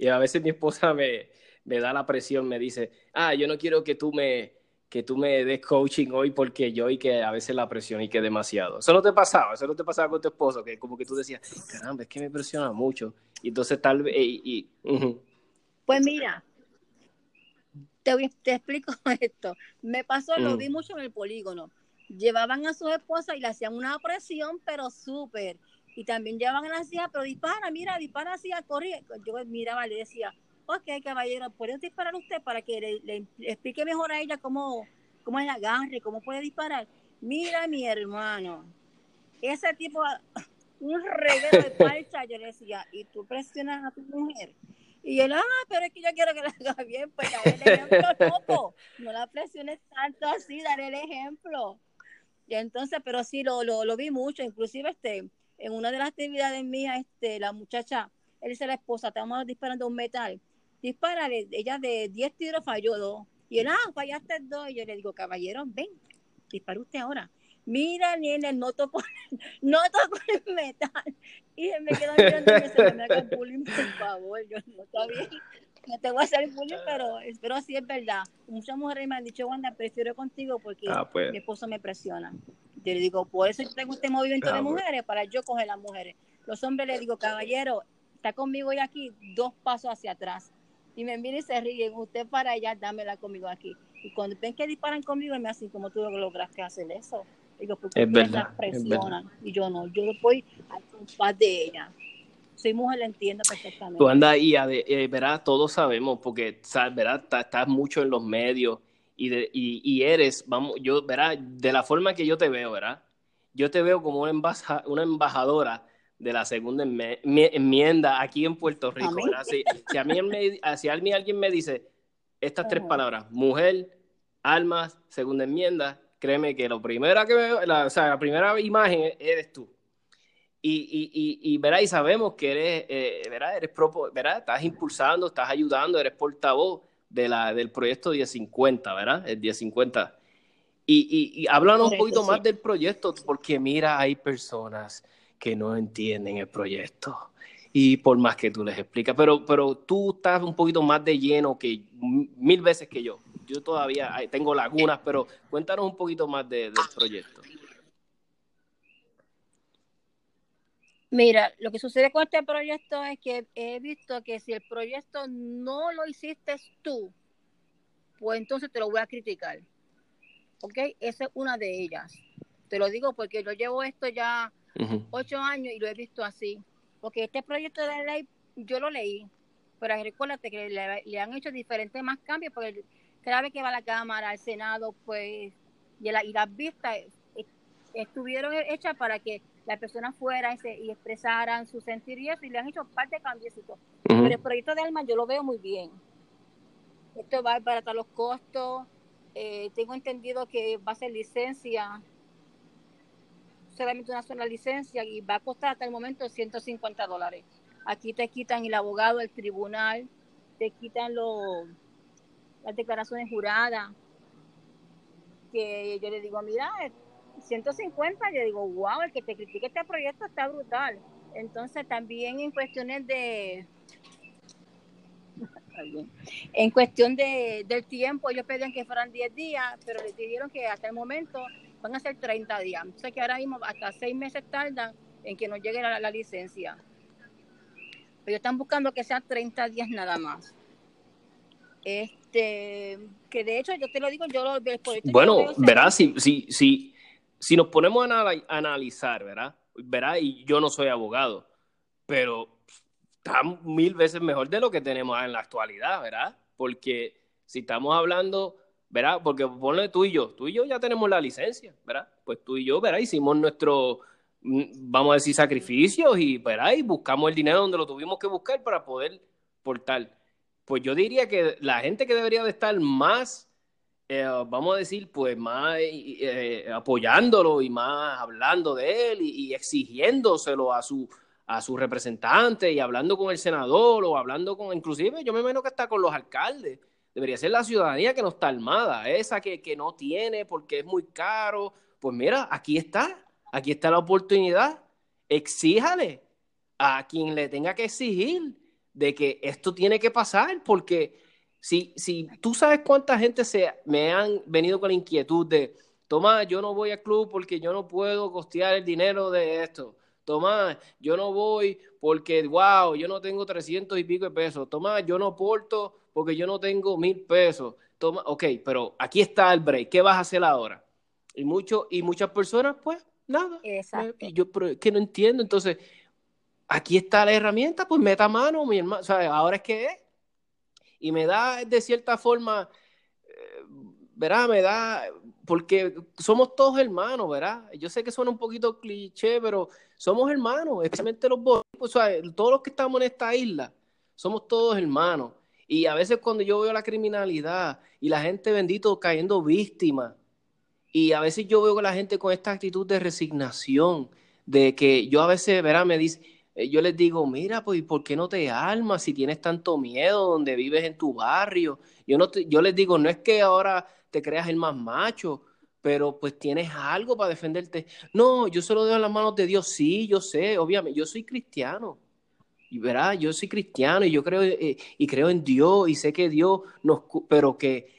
Y a veces mi esposa me, me da la presión, me dice, ah, yo no quiero que tú me, que tú me des coaching hoy porque yo y que a veces la presión y que demasiado. Eso no te pasaba, eso no te pasaba con tu esposo, que como que tú decías, caramba, es que me presiona mucho. Y entonces tal vez... Y, Pues mira, te, te explico esto. Me pasó, lo vi mucho en el polígono. Llevaban a su esposa y le hacían una presión, pero súper y también llevaban a la silla, pero dispara, mira, dispara así a correr. Yo miraba, le decía, ok, caballero, ¿puede disparar usted para que le, explique mejor a ella cómo, cómo es el agarre, cómo puede disparar? Mira, mi hermano, ese tipo, un reguero de parcha, yo le decía, y tú presionas a tu mujer. Y él, ah, pero es que yo quiero que la haga bien, pues dale el ejemplo, no, no la presiones tanto así, dale el ejemplo. Y entonces, pero sí, lo, lo, lo vi mucho, inclusive este, en una de las actividades mías, este, la muchacha, él dice a la esposa, estamos disparando un metal, dispara, ella de 10 tiros falló dos, y él, ah, fallaste dos, y yo le digo, caballero, ven, dispara usted ahora. Mira, nene, no tocó, no tocó el metal. Y él me quedó mirando y me dice, me haga bullying, por favor, yo no está bien no te voy a hacer bullying, pero espero sí es verdad. Muchas mujeres me han dicho, Wanda, prefiero contigo porque ah, pues. mi esposo me presiona. Yo le digo, por eso yo tengo este movimiento de mujeres, para yo coger las mujeres. Los hombres le digo, caballero, está conmigo y aquí, dos pasos hacia atrás. Y me miran y se ríen, usted para allá, dámela conmigo aquí. Y cuando ven que disparan conmigo, me hacen, como tú lograste hacer eso? Digo, porque es verdad, presionan. Y yo no, yo voy al compás de ella. Soy mujer, la entiendo perfectamente. Tú andas ahí, eh, verás, todos sabemos, porque, ¿verdad? Estás mucho en los medios y, de, y, y, eres, vamos, yo, verá, de la forma que yo te veo, ¿verdad? Yo te veo como una, una embajadora de la segunda enmienda aquí en Puerto Rico, ¿verdad? Si, a mí, si a mí alguien me dice estas tres palabras, mujer, almas, segunda enmienda, créeme que lo primero que veo, la, o sea, la primera imagen eres tú. Y, y, y, y, ¿verdad? y sabemos que eres, eh, ¿verdad? Eres ¿verdad? Estás impulsando, estás ayudando, eres portavoz de la, del proyecto 1050, ¿verdad? El 1050. Y, y, y háblanos un poquito más del proyecto, porque mira, hay personas que no entienden el proyecto Y por más que tú les explicas, pero, pero tú estás un poquito más de lleno que mil veces que yo. Yo todavía tengo lagunas, pero cuéntanos un poquito más del proyecto. Mira, lo que sucede con este proyecto es que he visto que si el proyecto no lo hiciste tú, pues entonces te lo voy a criticar. ¿Ok? Esa es una de ellas. Te lo digo porque yo llevo esto ya ocho años y lo he visto así. Porque este proyecto de ley yo lo leí, pero recuérdate que le, han hecho diferentes más cambios, porque cada vez que va a la Cámara, al Senado, pues, y, y las vistas estuvieron hechas para que las personas fueran y, expresaran su sentir y eso, y le han hecho parte de cambios. Pero el proyecto de Alma yo lo veo muy bien. Esto va a abaratar los costos. Eh, tengo entendido que va a ser licencia, solamente una sola licencia, y va a costar hasta el momento 150 dólares. Aquí te quitan el abogado, el tribunal, te quitan los, las declaraciones juradas. Que yo le digo, mira, 150, yo digo, wow, el que te critique este proyecto está brutal. Entonces también en cuestiones de... En cuestión de, del tiempo, ellos pedían que fueran 10 días, pero les dijeron que hasta el momento van a ser 30 días. O sea que ahora mismo hasta 6 meses tardan en que nos llegue la, la licencia. Pero están buscando que sean 30 días nada más. Este, que de hecho yo te lo digo, yo lo Bueno, verás, si, si, si, si nos ponemos a analizar, ¿verdad? ¿verdad? Y yo no soy abogado, pero está mil veces mejor de lo que tenemos en la actualidad, ¿verdad? Porque si estamos hablando, ¿verdad? Porque ponle tú y yo, tú y yo ya tenemos la licencia, ¿verdad? Pues tú y yo, ¿verdad? Hicimos nuestro, mm, vamos a decir, sacrificios y, ¿verdad? Y buscamos el dinero donde lo tuvimos que buscar para poder portar. Pues yo diría que la gente que debería de estar más eh, vamos a decir, pues más eh, apoyándolo y más hablando de él y, exigiéndoselo a su a su representante y hablando con el senador o hablando con, inclusive yo me imagino que está con los alcaldes. Debería ser la ciudadanía que no está armada, esa que, que no tiene porque es muy caro. Pues mira, aquí está, aquí está la oportunidad. Exíjale a quien le tenga que exigir de que esto tiene que pasar porque si, si tú sabes cuánta gente se me han venido con la inquietud de, Tomás, yo no voy al club porque yo no puedo costear el dinero de esto. Tomás, yo no voy porque, wow, yo no tengo 300 y pico de pesos. Tomás, yo no porto porque yo no tengo mil pesos. Toma, ok, pero aquí está el break. ¿Qué vas a hacer ahora? Y, mucho, y muchas personas, pues, nada. Exacto. Y yo, pero que no entiendo. Entonces, aquí está la herramienta, pues meta mano, mi hermano. O sea, ahora es que es y me da de cierta forma, eh, ¿verdad? Me da, porque somos todos hermanos, ¿verdad? Yo sé que suena un poquito cliché, pero somos hermanos, especialmente los boricuas, o sea, todos los que estamos en esta isla, somos todos hermanos. Y a veces cuando yo veo la criminalidad y la gente bendito cayendo víctima, y a veces yo veo a la gente con esta actitud de resignación, de que yo a veces, ¿verdad? Me dice, yo les digo, mira, pues, ¿por qué no te armas si tienes tanto miedo donde vives en tu barrio? Yo, no yo les digo, no es que ahora te creas el más macho, pero pues tienes algo para defenderte. No, yo se lo dejo en las manos de Dios. Sí, yo sé, obviamente, yo soy cristiano. Y verá, yo soy cristiano y yo creo eh, y creo en Dios y sé que Dios nos, pero que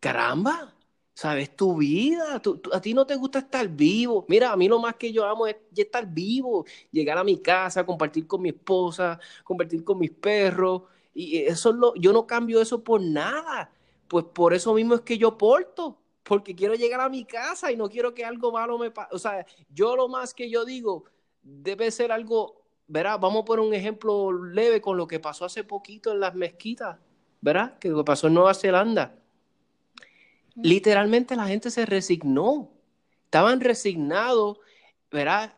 caramba, ¿Sabes? Tu vida, a ti no te gusta estar vivo. Mira, a mí lo más que yo amo es estar vivo, llegar a mi casa, compartir con mi esposa, compartir con mis perros. Y eso lo, yo no cambio eso por nada. Pues por eso mismo es que yo porto, porque quiero llegar a mi casa y no quiero que algo malo me pase. O sea, yo lo más que yo digo debe ser algo, ¿verdad? Vamos a poner un ejemplo leve con lo que pasó hace poquito en las mezquitas, ¿verdad? Que pasó en Nueva Zelanda Literalmente la gente se resignó. Estaban resignados, ¿verdad?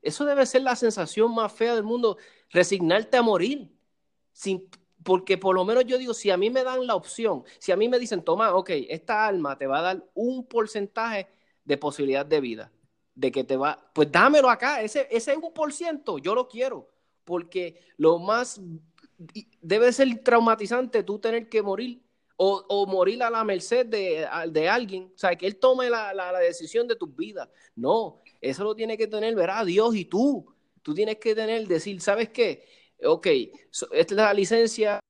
eso debe ser la sensación más fea del mundo, resignarte a morir. Sin, porque por lo menos yo digo, si a mí me dan la opción, si a mí me dicen, toma, ok, esta alma te va a dar un porcentaje de posibilidad de vida, de que te va, pues dámelo acá, ese, ese un por ciento, yo lo quiero, porque lo más, debe ser traumatizante tú tener que morir o, morir a la merced de, de, alguien, o sea, que él tome la, la, decisión de tu vida. No, eso lo tiene que tener, verá, Dios y tú. Tú tienes que tener, decir, ¿sabes qué? Ok, esta es la licencia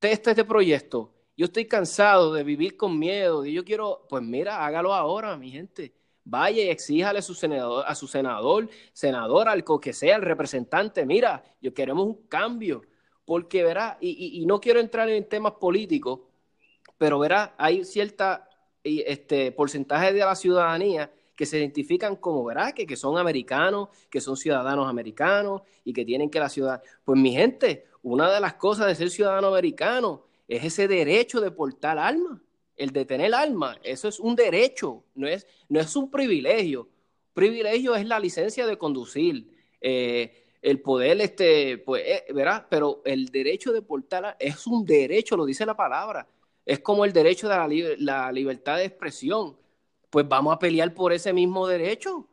de este proyecto. Yo estoy cansado de vivir con miedo. Y yo quiero, pues mira, hágalo ahora, mi gente. Vaya y exíjale a su senador, a su senador, senador, al que sea, el representante. Mira, yo queremos un cambio. Porque verá, y, no quiero entrar en temas políticos, pero verá, hay cierta este, porcentaje de la ciudadanía que se identifican como, ¿verdad? Que, que son americanos, que son ciudadanos americanos y que tienen que la ciudad. Pues mi gente, una de las cosas de ser ciudadano americano es ese derecho de portar alma, el de tener alma. Eso es un derecho, no es, no es un privilegio. Privilegio es la licencia de conducir, eh, el poder, este, pues, eh, ¿verdad? Pero el derecho de portar es un derecho, lo dice la palabra. Es como el derecho de la, la libertad de expresión pues vamos a pelear por ese mismo derecho,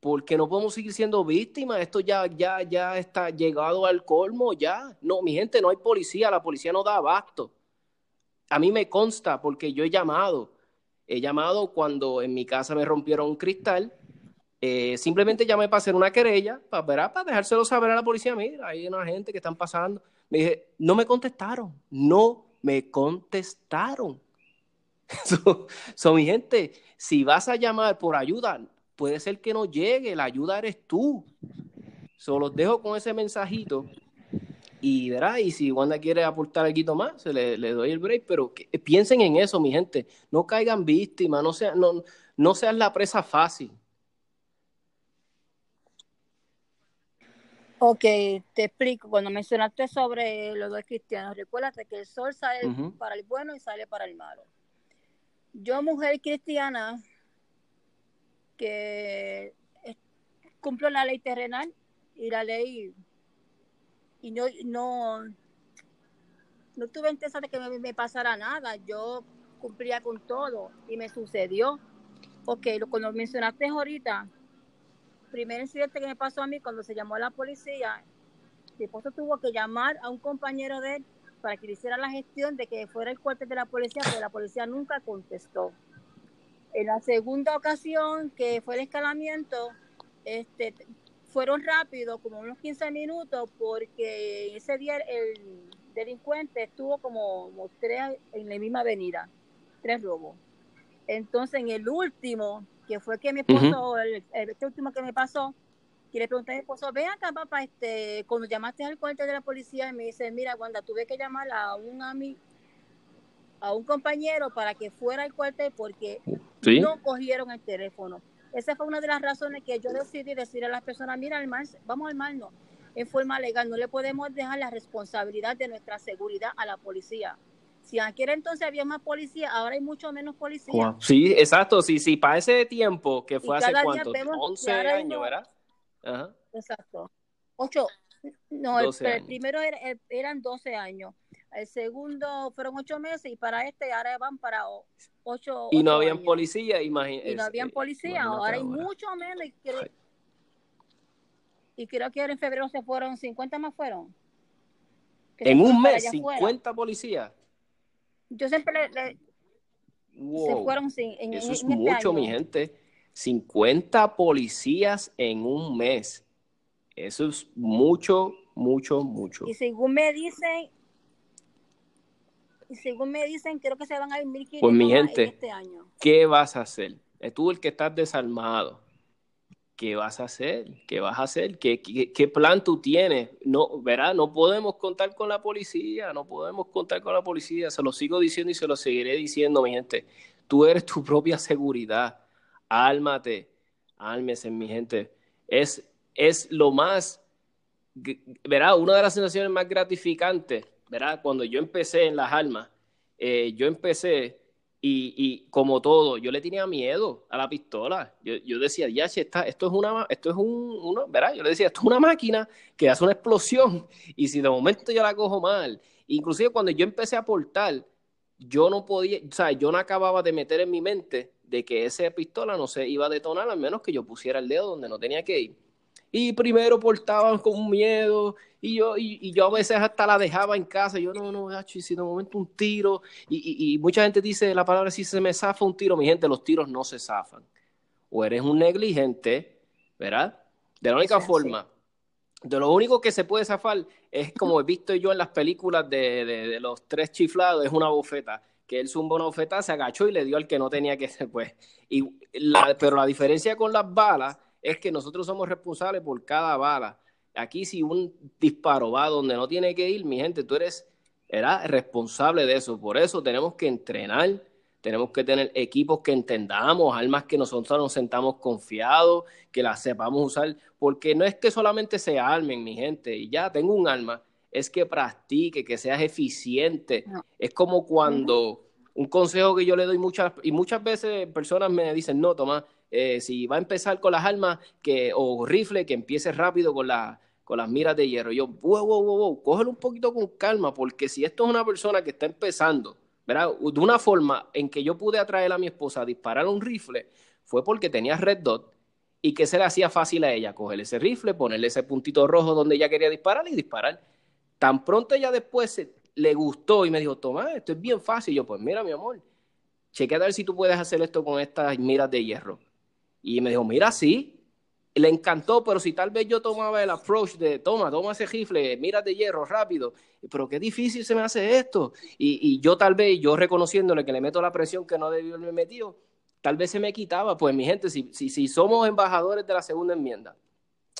porque no podemos seguir siendo víctimas, esto ya, ya, ya está llegado al colmo, ya. No, mi gente, no hay policía, la policía no da abasto. A mí me consta porque yo he llamado, he llamado cuando en mi casa me rompieron un cristal, eh, simplemente llamé para hacer una querella, para, para dejárselo saber a la policía, mira, hay una gente que están pasando. Me dije, no me contestaron, no me contestaron. So, mi gente, si vas a llamar por ayuda, puede ser que no llegue, la ayuda eres tú. Solo los dejo con ese mensajito y verá, y si Wanda quiere aportar algo más, se le, doy el break, pero piensen en eso, mi gente, no caigan víctimas, no, sean, no, no sean la presa fácil. Ok, te explico. Cuando mencionaste sobre los dos cristianos, recuérdate que el sol sale para el bueno y sale para el malo yo, mujer cristiana, que cumplo la ley terrenal y la ley, y no, no, no tuve intención de que me, pasara nada, yo cumplía con todo y me sucedió. Ok, lo, cuando mencionaste ahorita, primer incidente que me pasó a mí cuando se llamó a la policía, mi esposo tuvo que llamar a un compañero de él para que le hiciera la gestión de que fuera el cuartel de la policía, pero la policía nunca contestó. En la segunda ocasión, que fue el escalamiento, este, fueron rápidos, como unos 15 minutos, porque ese día el delincuente estuvo como, tres en la misma avenida, tres robos. Entonces, en el último, que fue que mi esposo, este último que me pasó, y le pregunté a mi esposo, ven acá, papá, este, cuando llamaste al cuartel de la policía, y me dice, mira, Wanda, tuve que llamar a un amigo, a un compañero para que fuera al cuartel porque no cogieron el teléfono. Esa fue una de las razones que yo decidí decir a las personas, mira, vamos a armarnos en forma legal, no le podemos dejar la responsabilidad de nuestra seguridad a la policía. Si aquel entonces había más policía, ahora hay mucho menos policía. Sí, exacto, sí, sí, para ese tiempo, que fue hace cuánto, 11 años, ¿verdad? Exacto. Ocho. No, el, primero eran 12 años. El segundo fueron ocho meses y para este ahora van para ocho. Y no habían policía, imagínate. Y no habían policía, ahora hay mucho menos. Y creo, que ahora en febrero se fueron, 50 más fueron. en un mes, 50 policías. Yo siempre le, se fueron sin, en, Eso es este mucho, mi gente. 50 policías en un mes. Eso es mucho, mucho, mucho. Y según me dicen, y según me dicen, creo que se van a ir 1.500 pues mi gente, este año. ¿Qué vas a hacer? Es tú el que estás desarmado. ¿Qué vas a hacer? ¿Qué vas a hacer? ¿Qué, qué, plan tú tienes? No, verá, no podemos contar con la policía, no podemos contar con la policía. Se lo sigo diciendo y se lo seguiré diciendo, mi gente. Tú eres tu propia seguridad álmate, álmese, mi gente. Es, es lo más, verá, una de las sensaciones más gratificantes, verá, cuando yo empecé en las almas, eh, yo empecé y, y, como todo, yo le tenía miedo a la pistola. Yo, yo decía, ya, está, esto es una, esto es un, ¿verdad? Yo le decía, esto es una máquina que hace una explosión y si de momento yo la cojo mal, inclusive cuando yo empecé a aportar, yo no podía, o sea, yo no acababa de meter en mi mente de que esa pistola no se iba a detonar al menos que yo pusiera el dedo donde no tenía que ir. Y primero portaban con miedo y yo, y, yo a veces hasta la dejaba en casa. Yo no, no, y si de momento un tiro. Y, y, mucha gente dice la palabra si se me zafa un tiro. Mi gente, los tiros no se zafan. O eres un negligente, ¿verdad? De la única forma, de lo único que se puede zafar es como he visto yo en las películas de, los tres chiflados, es una bofeta. Que él zumbó una bofeta, se agachó y le dio al que no tenía que ser, pues. Y pero la diferencia con las balas es que nosotros somos responsables por cada bala. Aquí si un disparo va donde no tiene que ir, mi gente, tú eres era responsable de eso. Por eso tenemos que entrenar, tenemos que tener equipos que entendamos, armas que nosotros nos sentamos confiados, que las sepamos usar, porque no es que solamente se armen, mi gente, y ya tengo un arma, es que practique, que seas eficiente. Es como cuando un consejo que yo le doy muchas, y muchas veces personas me dicen, no, Tomás, eh, si va a empezar con las armas que, o rifle, que empiece rápido con la, con las miras de hierro. Yo, wow, wow, wow, wow, cógelo un poquito con calma, porque si esto es una persona que está empezando, ¿verdad? De una forma en que yo pude atraer a mi esposa a disparar un rifle, fue porque tenía red dot y que se le hacía fácil a ella coger ese rifle, ponerle ese puntito rojo donde ella quería disparar y disparar. Tan pronto ella después le gustó y me dijo, toma, esto es bien fácil. yo, pues mira, mi amor, chequea a ver si tú puedes hacer esto con estas miras de hierro. Y me dijo, mira, sí, le encantó, pero si tal vez yo tomaba el approach de, toma, toma ese rifle, mira de hierro, rápido, pero qué difícil se me hace esto. Y, yo tal vez, yo reconociéndole que le meto la presión que no debió haberme metido, tal vez se me quitaba. Pues mi gente, si, si, si somos embajadores de la segunda enmienda,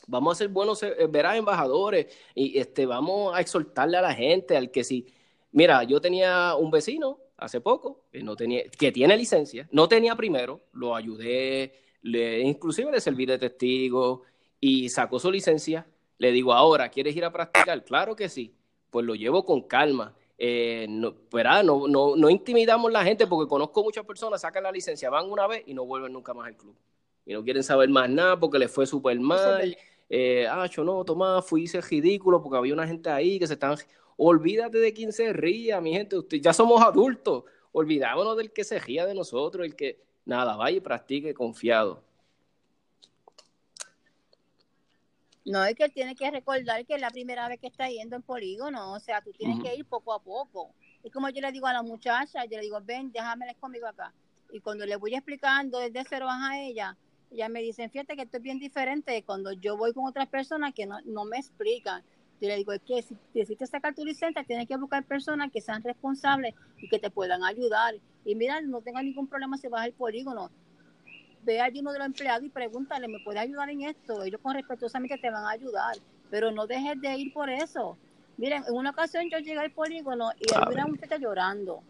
vamos a ser buenos, eh, verás, embajadores, y este, vamos a exhortarle a la gente, al que si, mira, yo tenía un vecino hace poco, que, no tenía, que tiene licencia, no tenía primero, lo ayudé, le, inclusive le serví de testigo y sacó su licencia. Le digo, ahora, ¿quieres ir a practicar? Claro que sí. Pues lo llevo con calma. Eh, no, no, no, no, intimidamos la gente porque conozco muchas personas, sacan la licencia, van una vez y no vuelven nunca más al club. Y no quieren saber más nada porque les fue súper mal. Eh, ah, yo no, Tomás, fui hice ridículo porque había una gente ahí que se están... Olvídate de quien se ría, mi gente. Usted, ya somos adultos. Olvidámonos del que se ría de nosotros, el que Nada, vaya y practique confiado. No, es que él tiene que recordar que es la primera vez que está yendo en polígono, o sea, tú tienes que ir poco a poco. Es como yo le digo a la muchacha, yo le digo, ven, déjame conmigo acá. Y cuando le voy explicando desde cero a ella, ella me dice, fíjate que esto es bien diferente cuando yo voy con otras personas que no, no me explican. Yo le digo, es que si necesitas sacar tu licencia, tienes que buscar personas que sean responsables y que te puedan ayudar. Y mira, no tenga ningún problema si vas al polígono. Ve a uno de los empleados y pregúntale, ¿me puede ayudar en esto? Ellos con respetuosamente te van a ayudar, pero no dejes de ir por eso. Miren, en una ocasión yo llegué al polígono y había una muchacha llorando.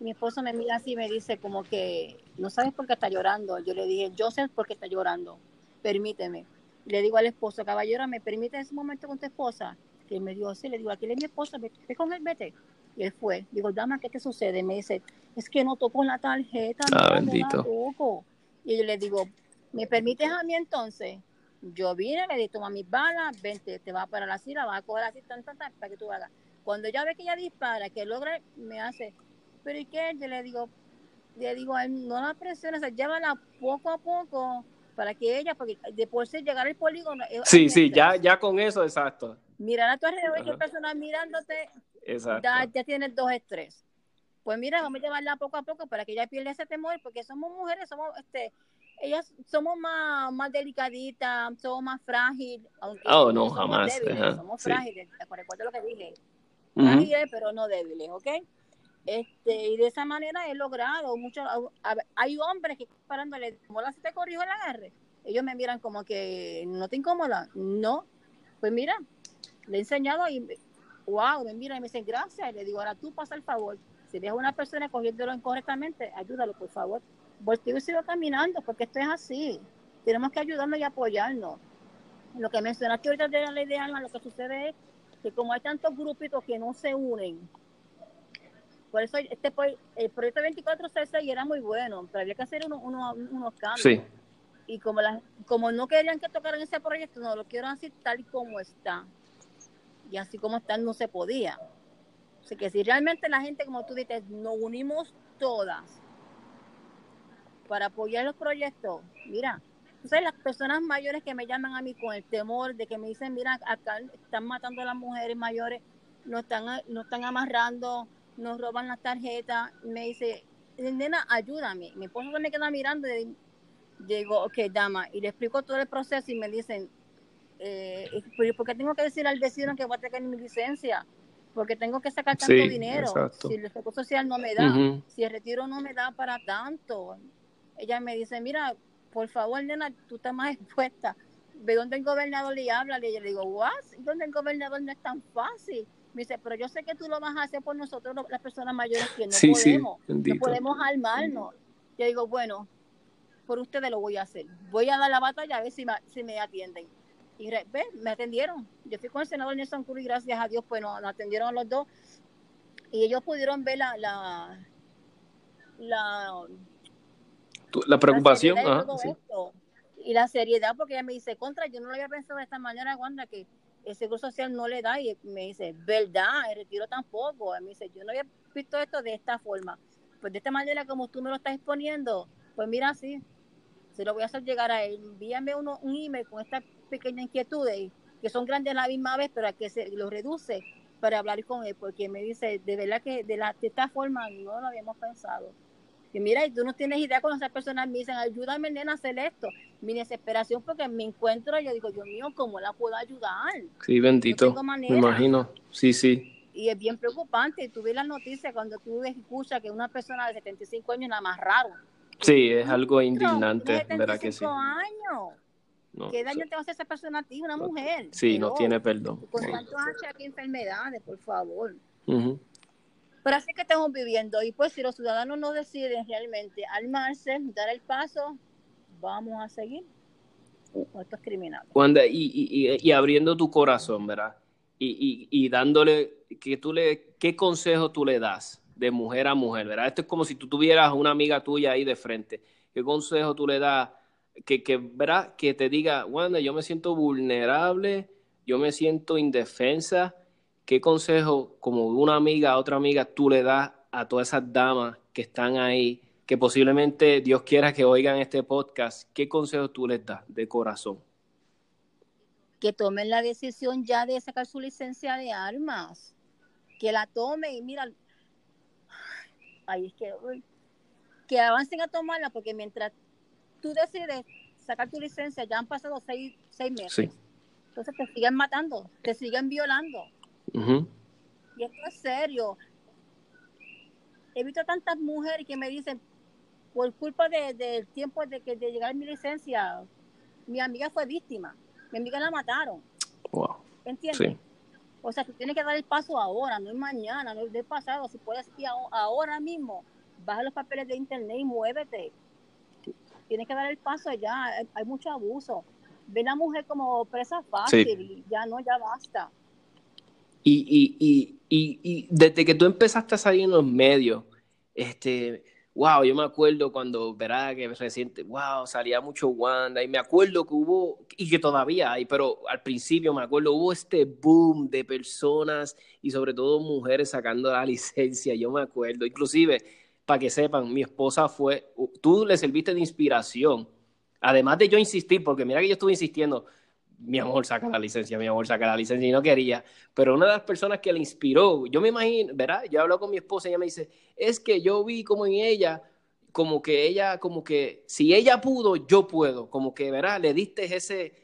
Mi esposo me mira así y me dice como que, no sabes por qué está llorando. Yo le dije, yo sé por qué está llorando, permíteme. Le digo al esposo, caballero, ¿me permite en ese momento con tu esposa? Que me dijo, sí, le digo, aquí es mi esposa, vete con él, vete. Y él fue. Digo, dama, ¿qué te sucede? Me dice, es que no toco la tarjeta, ah, bendito. Y yo le digo, ¿me permites a mí entonces? Yo vine, le di, toma mis balas, vente, te va para la silla, va a coger así, tan, tan, tan, para que tú hagas. Cuando ya ve que ella dispara, que logra, me hace, pero ¿y qué? Yo le digo, le digo, no la presiones, llévala poco a poco para que ella, porque después de llegar al polígono. Sí, sí, ya, ya con eso, exacto. Mirar a tu alrededor, hay personas mirándote, ya, ya tienes dos estrés. Pues mira, vamos a llevarla poco a poco para que ella pierda ese temor, porque somos mujeres, somos, este, ellas somos más, más delicaditas, somos más frágiles. oh, no, jamás. somos frágiles, recuerdo lo que dije. Frágiles, pero no débiles, ¿ok? Este, y de esa manera he logrado mucho. Hay hombres que parándole, mola si te corrijo el agarre. Ellos me miran como que no te incomoda. No, pues mira, le he enseñado y wow, me miran y me dicen gracias. Y le digo, ahora tú pasa el favor. Si ves a una persona cogiéndolo incorrectamente, ayúdalo, por favor. Volteo y sigo caminando, porque esto es así. Tenemos que ayudarnos y apoyarnos. Lo que mencionaste ahorita de la ley de alma, lo que sucede es que como hay tantos grupitos que no se unen, por eso este el proyecto 24 y era muy bueno, pero había que hacer unos cambios. Y como, como no querían que tocaran ese proyecto, no lo quiero así tal y como está. Y así como está, no se podía. Así que si realmente la gente, como tú dices, nos unimos todas para apoyar los proyectos, mira, entonces las personas mayores que me llaman a mí con el temor de que me dicen, mira, acá están matando a las mujeres mayores, no están, no están amarrando, nos roban las tarjetas, me dice, nena, ayúdame. Mi esposo me queda mirando y digo, ok, dama, y le explico todo el proceso y me dicen, eh, ¿por qué tengo que decir al vecino que voy a tener mi licencia? Porque tengo que sacar tanto dinero. Si el seguro social no me da, si el retiro no me da para tanto. Ella me dice, mira, por favor, nena, tú estás más expuesta. Ve donde el gobernador le habla. Y yo le digo, ¿what? ¿Dónde el gobernador no es tan fácil? Me dice, pero yo sé que tú lo vas a hacer por nosotros, las personas mayores, que no podemos. no podemos armarnos. Yo digo, bueno, por ustedes lo voy a hacer. Voy a dar la batalla a ver si me, si me atienden. Y ve, me atendieron. Yo fui con el senador Nelson Cruz y gracias a Dios, pues nos, atendieron a los dos. Y ellos pudieron ver la, la, la, la preocupación. Y la seriedad, porque ella me dice, contra, yo no lo había pensado de esta manera, Wanda, que el Seguro Social no le da. Y me dice, ¿verdad? El retiro tampoco. Y me dice, yo no había visto esto de esta forma. Pues de esta manera, como tú me lo estás exponiendo, pues mira, sí, se lo voy a hacer llegar a él. Envíame uno, un email con estas pequeñas inquietudes, que son grandes a la misma vez, pero a que se lo reduce para hablar con él, porque me dice, de verdad que de, la, de esta forma no lo habíamos pensado. Que mira, y tú no tienes idea cuando esas personas me dicen, ayúdame, nena, a hacer esto. Mi desesperación porque me encuentro, yo digo, Dios mío, ¿cómo la puedo ayudar? Sí, bendito. me imagino. Sí, sí. Y es bien preocupante. Tú ves las noticias cuando tú escuchas que una persona de 75 años la amarraron Sí, es algo indignante, ¿verdad que sí? años. ¿Qué daño te va a hacer esa persona a ti, una mujer? Sí, no tiene perdón. Con tantos aquí enfermedades, por favor. Pero así que estamos viviendo. Y pues si los ciudadanos no deciden realmente armarse, dar el paso, vamos a seguir con estos criminales. Wanda, y, y, y, abriendo tu corazón, ¿verdad? Y, y, dándole, que tú le, ¿qué consejo tú le das de mujer a mujer, ¿verdad? Esto es como si tú tuvieras una amiga tuya ahí de frente. ¿Qué consejo tú le das? Que, que, ¿verdad? que te diga, Wanda, yo me siento vulnerable, yo me siento indefensa. ¿Qué consejo, como una amiga a otra amiga, tú le das a todas esas damas que están ahí, que posiblemente Dios quiera que oigan este podcast? ¿Qué consejo tú les das de corazón? Que tomen la decisión ya de sacar su licencia de armas. Que la tomen y mira, ahí es que, que avancen a tomarla, porque mientras tú decides sacar tu licencia, ya han pasado seis, seis meses. Entonces te siguen matando, te siguen violando. Y esto es serio. He visto tantas mujeres que me dicen, por culpa del de, tiempo de, que, de llegar mi licencia, mi amiga fue víctima. Mi amiga la mataron. Wow. ¿Entiendes? O sea, tú tienes que dar el paso ahora, no es mañana, no es del pasado. Si puedes ir ahora mismo, baja los papeles de internet y muévete. Tienes que dar el paso ya, hay, mucho abuso. Ve a la mujer como presa fácil y ya no, ya basta. Y, y, y, y, y desde que tú empezaste a salir en los medios, este, wow, yo me acuerdo cuando, verá, que reciente, wow, salía mucho Wanda, y me acuerdo que hubo, y que todavía hay, pero al principio me acuerdo, hubo este boom de personas y sobre todo mujeres sacando la licencia, yo me acuerdo, inclusive, para que sepan, mi esposa fue, tú le serviste de inspiración, además de yo insistir, porque mira que yo estuve insistiendo, mi amor saca la licencia, mi amor saca la licencia y no quería. Pero una de las personas que le inspiró, yo me imagino, ¿verdad? Yo hablo con mi esposa y ella me dice, es que yo vi como en ella, como que ella, como que si ella pudo, yo puedo, como que, ¿verdad? Le diste ese,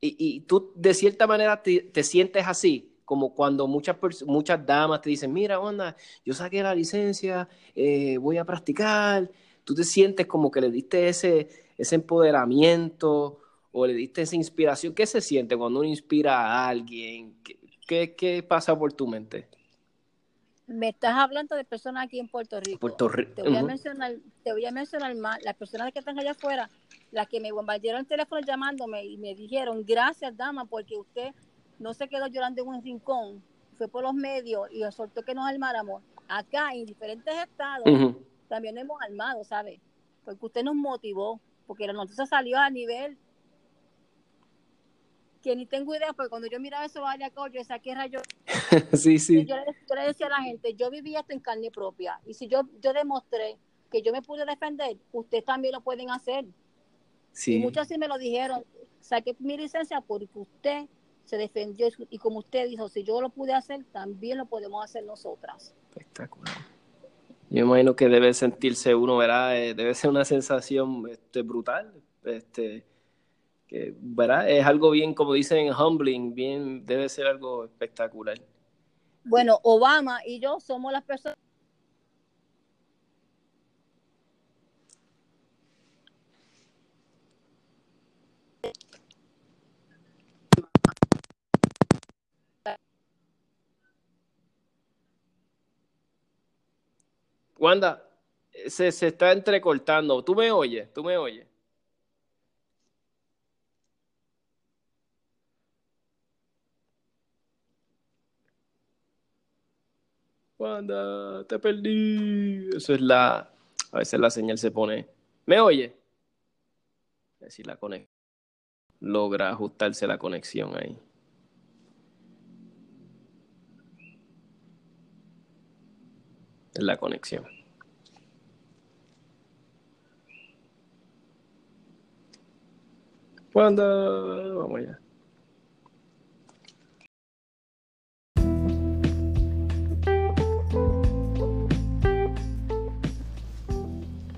y, y tú de cierta manera te, sientes así, como cuando muchas, muchas damas te dicen, mira, onda, yo saqué la licencia, eh, voy a practicar, tú te sientes como que le diste ese, ese empoderamiento o le diste esa inspiración? ¿Qué se siente cuando uno inspira a alguien? ¿Qué, qué, pasa por tu mente? Me estás hablando de personas aquí en Puerto Rico. Puerto Rico. Te voy, a mencionar, te voy a mencionar más, las personas que están allá afuera, las que me bombardearon el teléfono llamándome y me dijeron, gracias dama, porque usted no se quedó llorando en un rincón, fue por los medios y soltó que nos armáramos. Acá, en diferentes estados, también nos hemos armado, ¿sabe? Porque usted nos motivó, porque la noticia salió a nivel que ni tengo idea, porque cuando yo miraba eso, vaya yo saqué rayos. sí, sí. Yo, le decía a la gente, yo viví esto en carne propia. Y si yo, yo demostré que yo me pude defender, ustedes también lo pueden hacer. Sí. Y muchos sí me lo dijeron, saqué mi licencia porque usted se defendió y como usted dijo, si yo lo pude hacer, también lo podemos hacer nosotras. Espectacular. Yo imagino que debe sentirse uno, ¿verdad? Eh, debe ser una sensación este, brutal. Este, que ¿verdad? es algo bien, como dicen, humbling, bien, debe ser algo espectacular. Bueno, Obama y yo somos las personas Wanda, se, se está entrecortando. ¿Tú me oyes? ¿Tú me oyes? Wanda, te perdí. Eso es la. A veces la señal se pone. ¿Me oye? Ver si la conexión. Logra ajustarse la conexión ahí. Es la conexión. Wanda, vamos allá.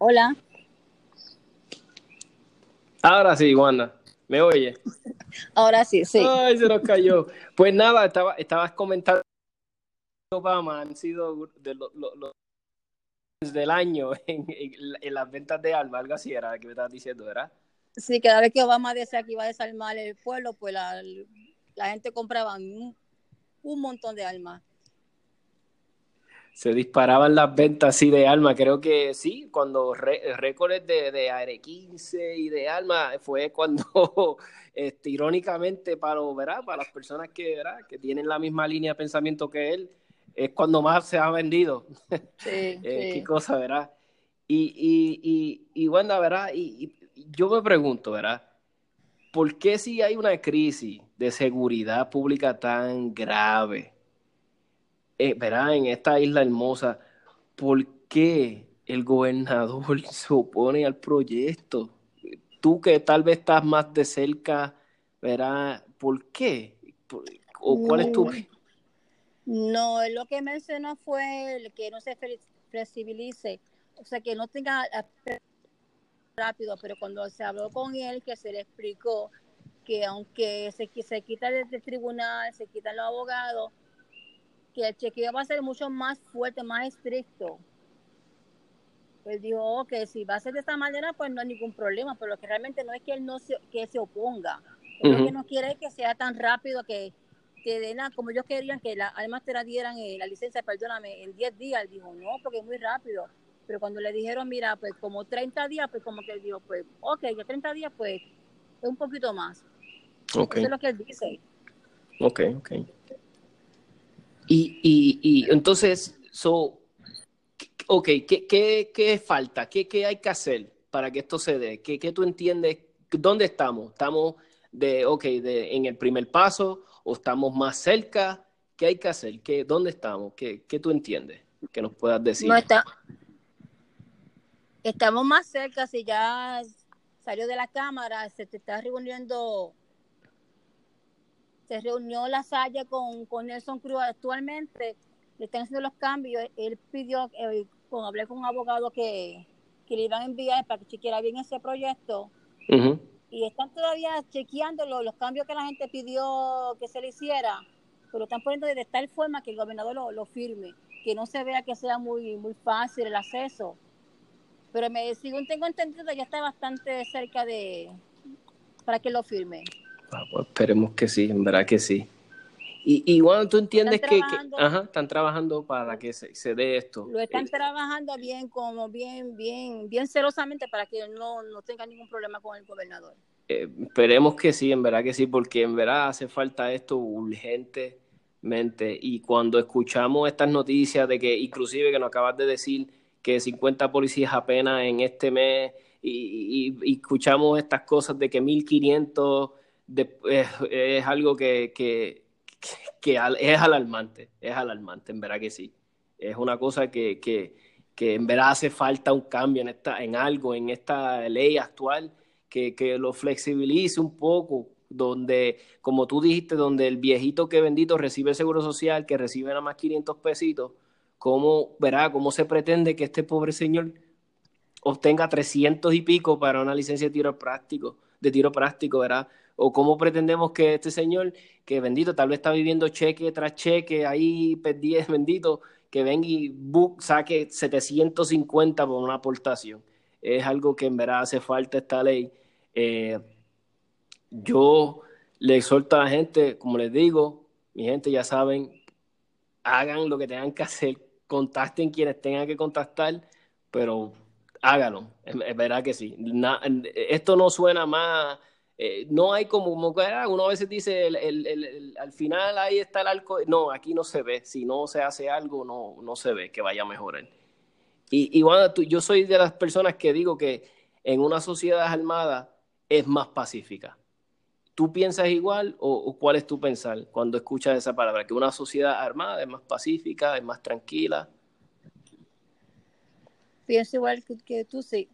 Hola. Ahora sí, Wanda. ¿Me oye? Ahora sí, sí. Ay, se nos cayó. Pues nada, estaba, estabas comentando Obama han sido de los, del año en, las ventas de alma, algo así era que me estabas diciendo, ¿verdad? Sí, cada vez que Obama decía que iba a desarmar el pueblo, pues la, gente compraba un, un montón de almas se disparaban las ventas así de Alma. Creo que sí, cuando récords de, de AR15 y de Alma fue cuando, este, irónicamente, para, para las personas que, ¿verdad? que tienen la misma línea de pensamiento que él, es cuando más se ha vendido. Sí, eh, Qué cosa, ¿verdad? Y, y, y, y bueno, ¿verdad? Y, yo me pregunto, ¿verdad? ¿Por qué si hay una crisis de seguridad pública tan grave? Eh, verá, en esta isla hermosa, ¿por qué el gobernador se opone al proyecto? Tú que tal vez estás más de cerca, verá, ¿por qué? ¿O cuál es tu... No, lo que mencionó fue que no se flexibilice, o sea, que no tenga rápido, pero cuando se habló con él, que se le explicó que aunque se, se quita desde el tribunal, se quitan los abogados, que el chequeo va a ser mucho más fuerte, más estricto. Pues dijo, que si va a ser de esta manera, pues no hay ningún problema, pero lo que realmente no es que él no se, que se oponga. Lo que no quiere es que sea tan rápido que, que den, como ellos querían, que la, además te la dieran eh, la licencia, perdóname, en 10 días. Él dijo, no, porque es muy rápido. Pero cuando le dijeron, mira, pues como 30 días, pues como que él dijo, pues, ok, ya 30 días, pues es un poquito más. Okay. Eso es lo que él dice. Ok, ok. Y, y, y entonces, so, ok, ¿qué, qué, qué falta? ¿Qué, ¿Qué, hay que hacer para que esto se dé? ¿Qué, tú entiendes? ¿Dónde estamos? ¿Estamos de, ok, de, en el primer paso o estamos más cerca? ¿Qué hay que hacer? ¿Qué, ¿Dónde estamos? ¿Qué, ¿Qué tú entiendes? Que nos puedas decir. No está. Estamos más cerca, si ya salió de la cámara, se te está reuniendo se reunió la Salle con, con Nelson Cruz actualmente, le están haciendo los cambios, él pidió, eh, con, hablé con un abogado que, que, le iban a enviar para que chequeara bien ese proyecto, y están todavía chequeando los, cambios que la gente pidió que se le hiciera, pero lo están poniendo de tal forma que el gobernador lo, lo firme, que no se vea que sea muy, muy fácil el acceso. Pero me, según tengo entendido, ya está bastante cerca de, para que lo firme. Ah, pues esperemos que sí, en verdad que sí. Y, y bueno, tú entiendes que, están trabajando para que se, dé esto. Lo están eh, trabajando bien, como bien, bien, bien celosamente para que no, no tenga ningún problema con el gobernador. Eh, esperemos que sí, en verdad que sí, porque en verdad hace falta esto urgentemente. Y cuando escuchamos estas noticias de que, inclusive que nos acabas de decir que 50 policías apenas en este mes, y, y, escuchamos estas cosas de que 1500 es, algo que, que, es alarmante, es alarmante, en verdad que sí. Es una cosa que, que, que en verdad hace falta un cambio en, esta, en algo, en esta ley actual, que, que lo flexibilice un poco, donde, como tú dijiste, donde el viejito que bendito recibe el seguro social, que recibe nada más 500 pesitos, ¿cómo, verá, cómo se pretende que este pobre señor obtenga 300 y pico para una licencia de tiro práctico, de tiro práctico, ¿verdad? O cómo pretendemos que este señor, que bendito, tal vez está viviendo cheque tras cheque, ahí 10 bendito, que venga y book, saque 750 por una aportación. Es algo que en verdad hace falta esta ley. Eh, yo le exhorto a la gente, como les digo, mi gente ya saben, hagan lo que tengan que hacer, contacten quienes tengan que contactar, pero háganlo, es, verdad que sí. esto no suena más, eh, no hay como, como uno a veces dice, el, al final ahí está el arco, no, aquí no se ve, si no se hace algo, no, no se ve que vaya a mejorar. Y, y bueno, yo soy de las personas que digo que en una sociedad armada es más pacífica. ¿Tú piensas igual o, cuál es tu pensar cuando escuchas esa palabra? Que una sociedad armada es más pacífica, es más tranquila. Pienso igual que, tú, sí.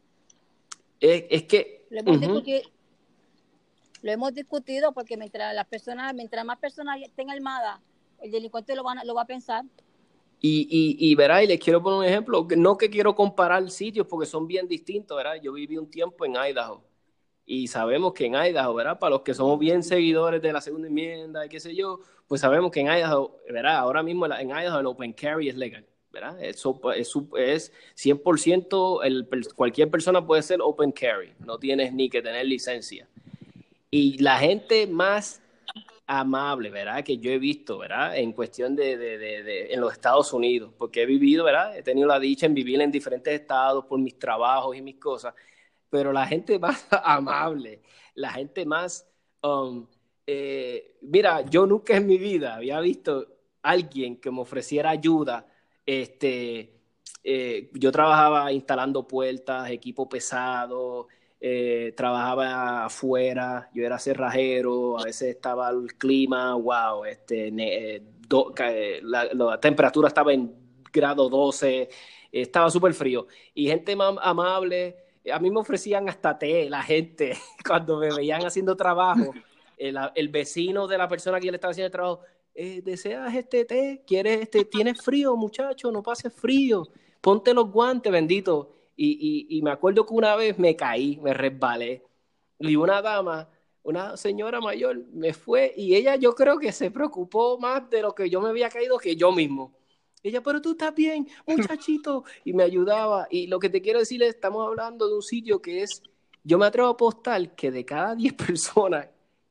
Es, que... Lo hemos, discutido, lo hemos, discutido, porque mientras las personas, mientras más personas estén armadas, el delincuente lo, lo va a pensar. Y, y, y verá, y les quiero poner un ejemplo, no que quiero comparar sitios porque son bien distintos, ¿verdad? Yo viví un tiempo en Idaho y sabemos que en Idaho, ¿verdad? Para los que somos bien seguidores de la segunda enmienda y qué sé yo, pues sabemos que en Idaho, ¿verdad? Ahora mismo en Idaho el open carry es legal, ¿verdad? Eso es, es 100%, el, cualquier persona puede ser open carry, no tienes ni que tener licencia. Y la gente más amable, ¿verdad? Que yo he visto, ¿verdad? En cuestión de, de, de, en los Estados Unidos, porque he vivido, ¿verdad? He tenido la dicha en vivir en diferentes estados por mis trabajos y mis cosas pero la gente más amable, la gente más... Um, eh, mira, yo nunca en mi vida había visto alguien que me ofreciera ayuda. Este, eh, yo trabajaba instalando puertas, equipo pesado, eh, trabajaba afuera, yo era cerrajero, a veces estaba el clima, wow, este, la, la, temperatura estaba en grado 12, estaba súper frío. Y gente más amable, a mí me ofrecían hasta té la gente cuando me veían haciendo trabajo. El, vecino de la persona que le estaba haciendo el trabajo, eh, ¿deseas este té? ¿Quieres este? ¿Tienes frío, muchacho? No pases frío. Ponte los guantes, bendito. Y, me acuerdo que una vez me caí, me resbalé. Y una dama, una señora mayor, me fue y ella yo creo que se preocupó más de lo que yo me había caído que yo mismo ella, pero tú estás bien, muchachito, y me ayudaba. Y lo que te quiero decir es, estamos hablando de un sitio que es, yo me atrevo a apostar que de cada 10 personas,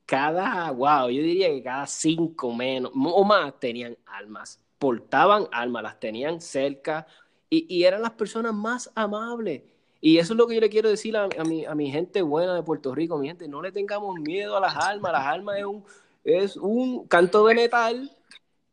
cada, wow, yo diría que cada 5 menos o más tenían almas, portaban almas, las tenían cerca y, y, eran las personas más amables. Y eso es lo que yo le quiero decir a, a, mi, a mi gente buena de Puerto Rico, mi gente, no le tengamos miedo a las almas, las almas es un, es un canto de metal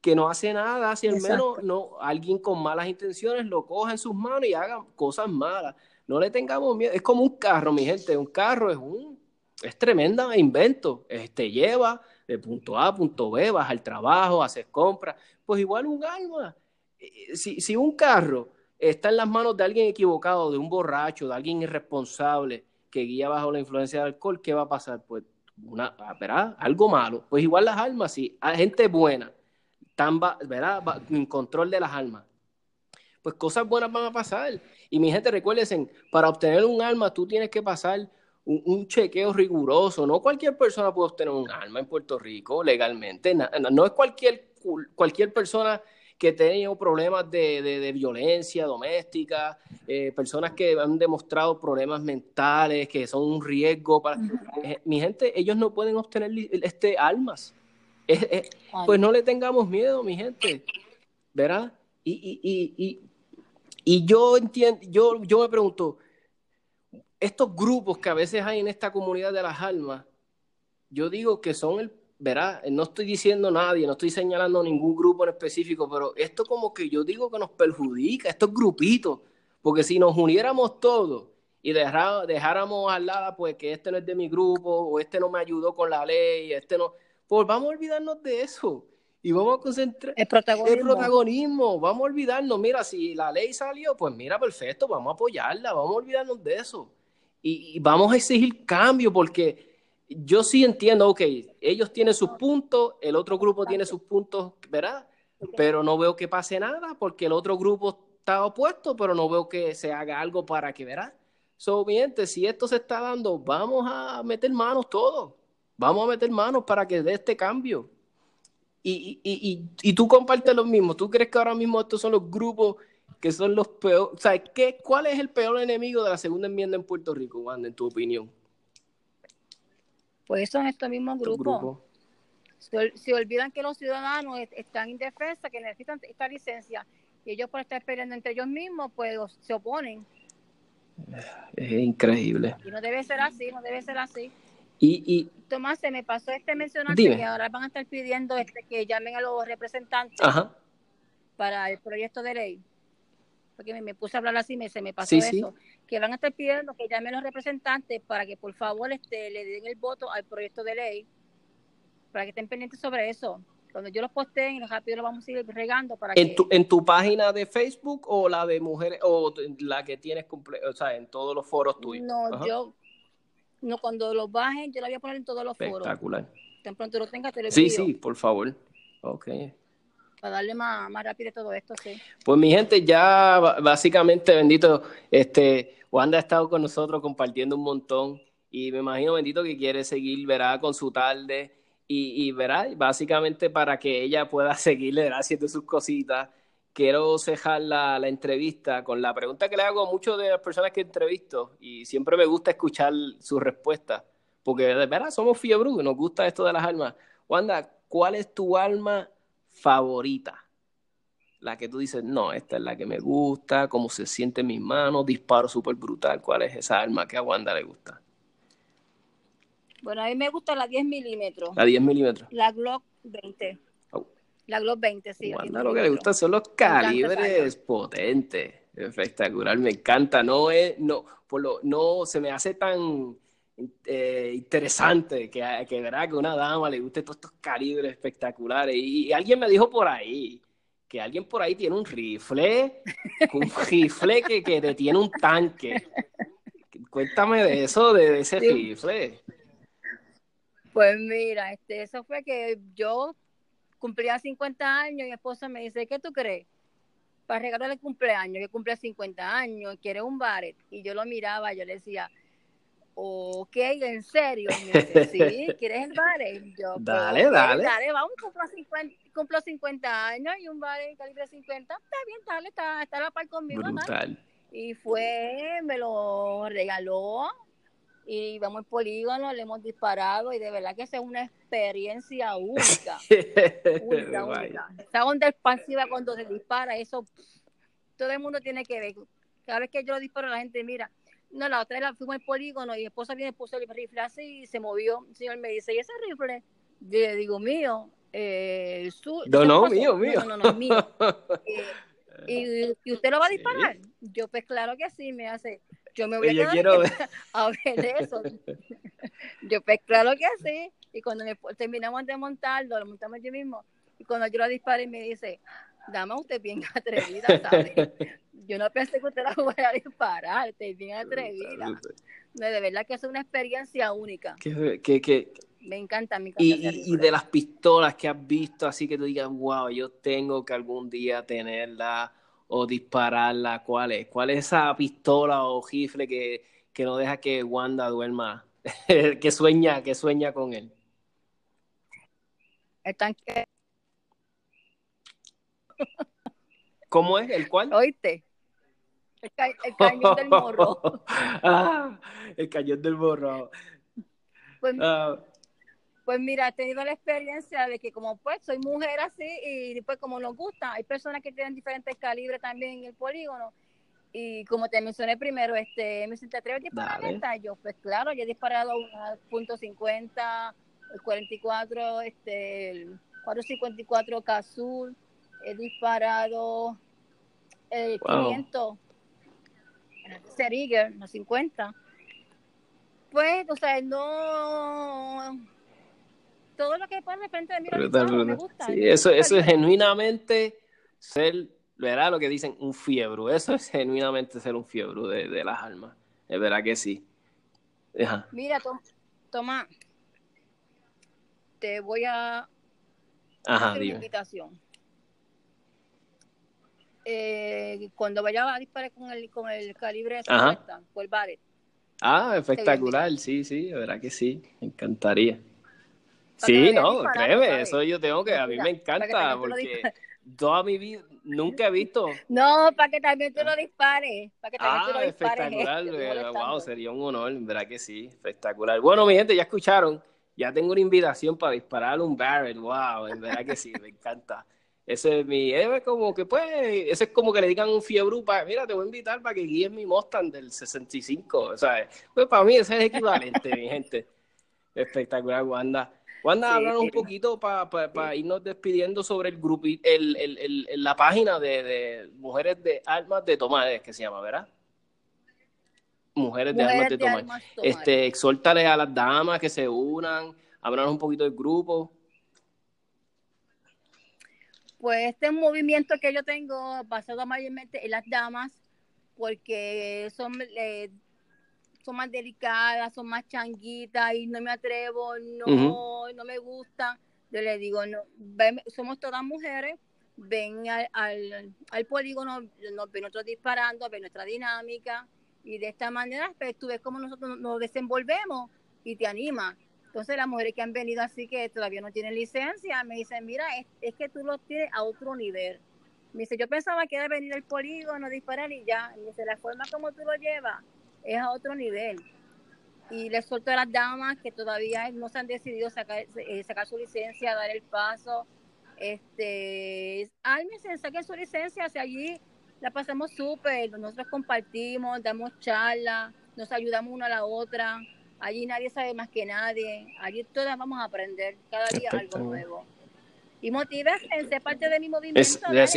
que no hace nada, si al menos no, alguien con malas intenciones lo coja en sus manos y haga cosas malas. No le tengamos miedo. Es como un carro, mi gente. Un carro es un es tremenda invento. Este lleva de punto A a punto B, vas al trabajo, haces compras. Pues igual un alma. Eh, si, si un carro está en las manos de alguien equivocado, de un borracho, de alguien irresponsable que guía bajo la influencia del alcohol, ¿qué va a pasar? Pues una, ¿verdad? algo malo. Pues igual las almas, si hay gente buena están ¿verdad? en control de las almas. Pues cosas buenas van a pasar. Y mi gente, recuérdense, para obtener un alma tú tienes que pasar un, chequeo riguroso. No cualquier persona puede obtener un alma en Puerto Rico legalmente. No, es cualquier, cualquier persona que tienen problemas de, violencia doméstica, eh, personas que han demostrado problemas mentales, que son un riesgo para... Eh, mi gente, ellos no pueden obtener este, almas. pues no le tengamos miedo, mi gente, ¿verdad? Y, y, yo entiendo, yo, yo me pregunto, estos grupos que a veces hay en esta comunidad de las almas, yo digo que son el verá, no estoy diciendo nadie, no estoy señalando ningún grupo en específico, pero esto como que yo digo que nos perjudica, estos grupitos, porque si nos uniéramos todos y dejáramos al lado, pues que este no es de mi grupo, o este no me ayudó con la ley, este no, pues vamos a olvidarnos de eso. Y vamos a concentrar el protagonismo. el protagonismo. Vamos a olvidarnos. Mira, si la ley salió, pues mira, perfecto, vamos a apoyarla, vamos a olvidarnos de eso. y vamos a exigir cambio porque yo sí entiendo, ok, ellos tienen sus puntos, el otro grupo tiene sus puntos, ¿verdad? Pero no veo que pase nada porque el otro grupo está opuesto, pero no veo que se haga algo para que, ¿verdad? So, si esto se está dando, vamos a meter manos todos. Vamos a meter manos para que dé este cambio. Y, y, y, y tú compartes lo mismo. ¿Tú crees que ahora mismo estos son los grupos que son los peores? O sea, ¿qué, ¿cuál es el peor enemigo de la segunda enmienda en Puerto Rico, Wanda, en tu opinión? Pues son estos mismos grupos. Se, olvidan que los ciudadanos están indefensos, que necesitan esta licencia, y ellos por estar peleando entre ellos mismos, pues se oponen. Es increíble. Y no debe ser así, no debe ser así. Y, y Tomás, se me pasó este mencionarte que ahora van a estar pidiendo este, que llamen a los representantes para el proyecto de ley porque me, puse a hablar así, me, se me pasó eso, que van a estar pidiendo que llamen los representantes para que por favor este, le den el voto al proyecto de ley, para que estén pendientes sobre eso. Cuando yo los posteen, rápido lo vamos a ir regando para ¿En Tu, ¿En tu página de Facebook o la de mujeres, o la que tienes, o sea, en todos los foros tuyos? No, yo, no, cuando los bajen, yo la voy a poner en todos los foros. Espectacular. Tan pronto lo tenga, te lo Sí, sí, por favor. Ok para darle más, más rápido todo esto, sí. Pues mi gente, ya básicamente, bendito, este, Wanda ha estado con nosotros compartiendo un montón y me imagino, bendito, que quiere seguir, verá, con su tarde y, y verá, básicamente para que ella pueda seguir, haciendo sus cositas. Quiero cejar la, la, entrevista con la pregunta que le hago a muchas de las personas que entrevisto y siempre me gusta escuchar sus respuestas, porque de verdad somos fiebre, nos gusta esto de las almas. Wanda, ¿cuál es tu alma favorita. La que tú dices, no, esta es la que me gusta, cómo se siente en mis manos, disparo súper brutal. ¿Cuál es esa arma que a Wanda le gusta? Bueno, a mí me gusta la 10 milímetros. La 10 milímetros. La Glock 20. La Glock 20, sí. Wanda lo que le gusta son los calibres potentes. Espectacular, me encanta. No es, no, por lo, no se me hace tan eh, interesante que, que, ¿verdad? que una dama le guste todos estos calibres espectaculares. Y, alguien me dijo por ahí que alguien por ahí tiene un rifle, un rifle que, que detiene un tanque. Cuéntame de eso, de, ese rifle. Pues mira, este, eso fue que yo cumplía 50 años y mi esposa me dice, ¿qué tú crees? Para regalarle el cumpleaños, que cumple 50 años, quiere un baret. Y yo lo miraba, yo le decía, ok, en serio. sí, ¿quieres el bares? Yo, pues, dale, dale. Dale, vamos, cumplo 50, cumplo 50 años y un bares calibre 50. Está bien, dale, está, está a la par conmigo. Brutal. Y fue, me lo regaló y vamos al polígono, le hemos disparado y de verdad que es una experiencia única. única, única. Esa onda expansiva cuando se dispara, eso todo el mundo tiene que ver. Cada vez que yo lo disparo, la gente mira no, la otra vez fuimos al polígono y mi esposa viene, puso el rifle así y se movió. El señor me dice, ¿y ese rifle? Yo le digo, mío. Eh, su, no, no, mío, mío. No, no, no, mío. Eh, y, usted lo va a disparar? Yo, pues claro que sí, me hace. Yo me voy a quedar quiero... a ver eso. yo, pues claro que sí. Y cuando terminamos de montarlo, lo montamos yo mismo. Y cuando yo lo disparé, me dice, dama, usted bien atrevida, ¿sabes? yo no pensé que usted la fuera a disparar, estoy bien atrevida. De verdad que es una experiencia única. Que, me encanta mi y, y, de las pistolas que has visto, así que tú digas, wow, yo tengo que algún día tenerla o dispararla, ¿cuál es? ¿Cuál es esa pistola o rifle que, que no deja que Wanda duerma, que sueña, que sueña con él? El tanque ¿Cómo es? ¿El cuál? ¿Oíste? El, cañón del morro. ah, el cañón del morro. Pues, ah. pues, mira, he tenido la experiencia de que como pues soy mujer así y pues como nos gusta, hay personas que tienen diferentes calibres también en el polígono y como te mencioné primero, este, me siento atrevo a disparar yo pues claro, yo he disparado una punto .50, el 44, este, el 454 Cazul, he disparado el wow. 500 Seriger, los 50. Pues, o sea, no. Todo lo que pasa frente de mí me gusta. Sí, eso, eso es genuinamente ser, verá lo que dicen, un fiebre. Eso es genuinamente ser un fiebre de, de las almas. Es verdad que sí. Mira, toma. Te voy a Ajá, hacer una invitación eh, cuando vaya a disparar con el, con el calibre de 50, por el Ah, espectacular, sí, sí, de verdad que sí, me encantaría. Sí, no, créeme, eso yo tengo que, a mí me encanta, porque toda mi vida nunca he visto. No, para que también tú lo dispares, para que también ah, tú lo dispares. Espectacular, wow, sería un honor, verdad que sí, espectacular. Bueno, mi gente, ya escucharon, ya tengo una invitación para disparar un barrel, wow, en verdad que sí, me encanta. Ese es mi, es como que pues, ese es como que le digan un fiebre para, mira, te voy a invitar para que guíes mi Mustang del 65, o sea, pues para mí ese es equivalente, mi gente. Espectacular, Wanda. Wanda, sí, un poquito para irnos despidiendo sobre el grupo, el, el, el, la página de, de, Mujeres de Almas de Tomás, que se llama, ¿verdad? Mujeres de Almas de, Tomás. Este, exhórtale a las damas que se unan, háblanos un poquito del grupo. Pues este movimiento que yo tengo basado mayormente en las damas, porque son, eh, son más delicadas, son más changuitas y no me atrevo, no, no me gusta. Yo les digo, no, somos todas mujeres, ven al, al, polígono, nos ven nosotros disparando, ven nuestra dinámica y de esta manera pues, tú ves cómo nosotros nos desenvolvemos y te anima. Entonces las mujeres que han venido así que todavía no tienen licencia, me dicen, mira, es, que tú lo tienes a otro nivel. Me dice, yo pensaba que era venir al polígono, disparar y ya. Me dice, la forma como tú lo llevas es a otro nivel. Y les suelto a las damas que todavía no se han decidido sacar, eh, sacar su licencia, dar el paso. Este, álmense, saquen su licencia, si allí la pasamos súper, nosotros compartimos, damos charlas, nos ayudamos una a la otra. Allí nadie sabe más que nadie. Allí todas vamos a aprender cada día algo nuevo. Y motivarse en ser parte de mi movimiento.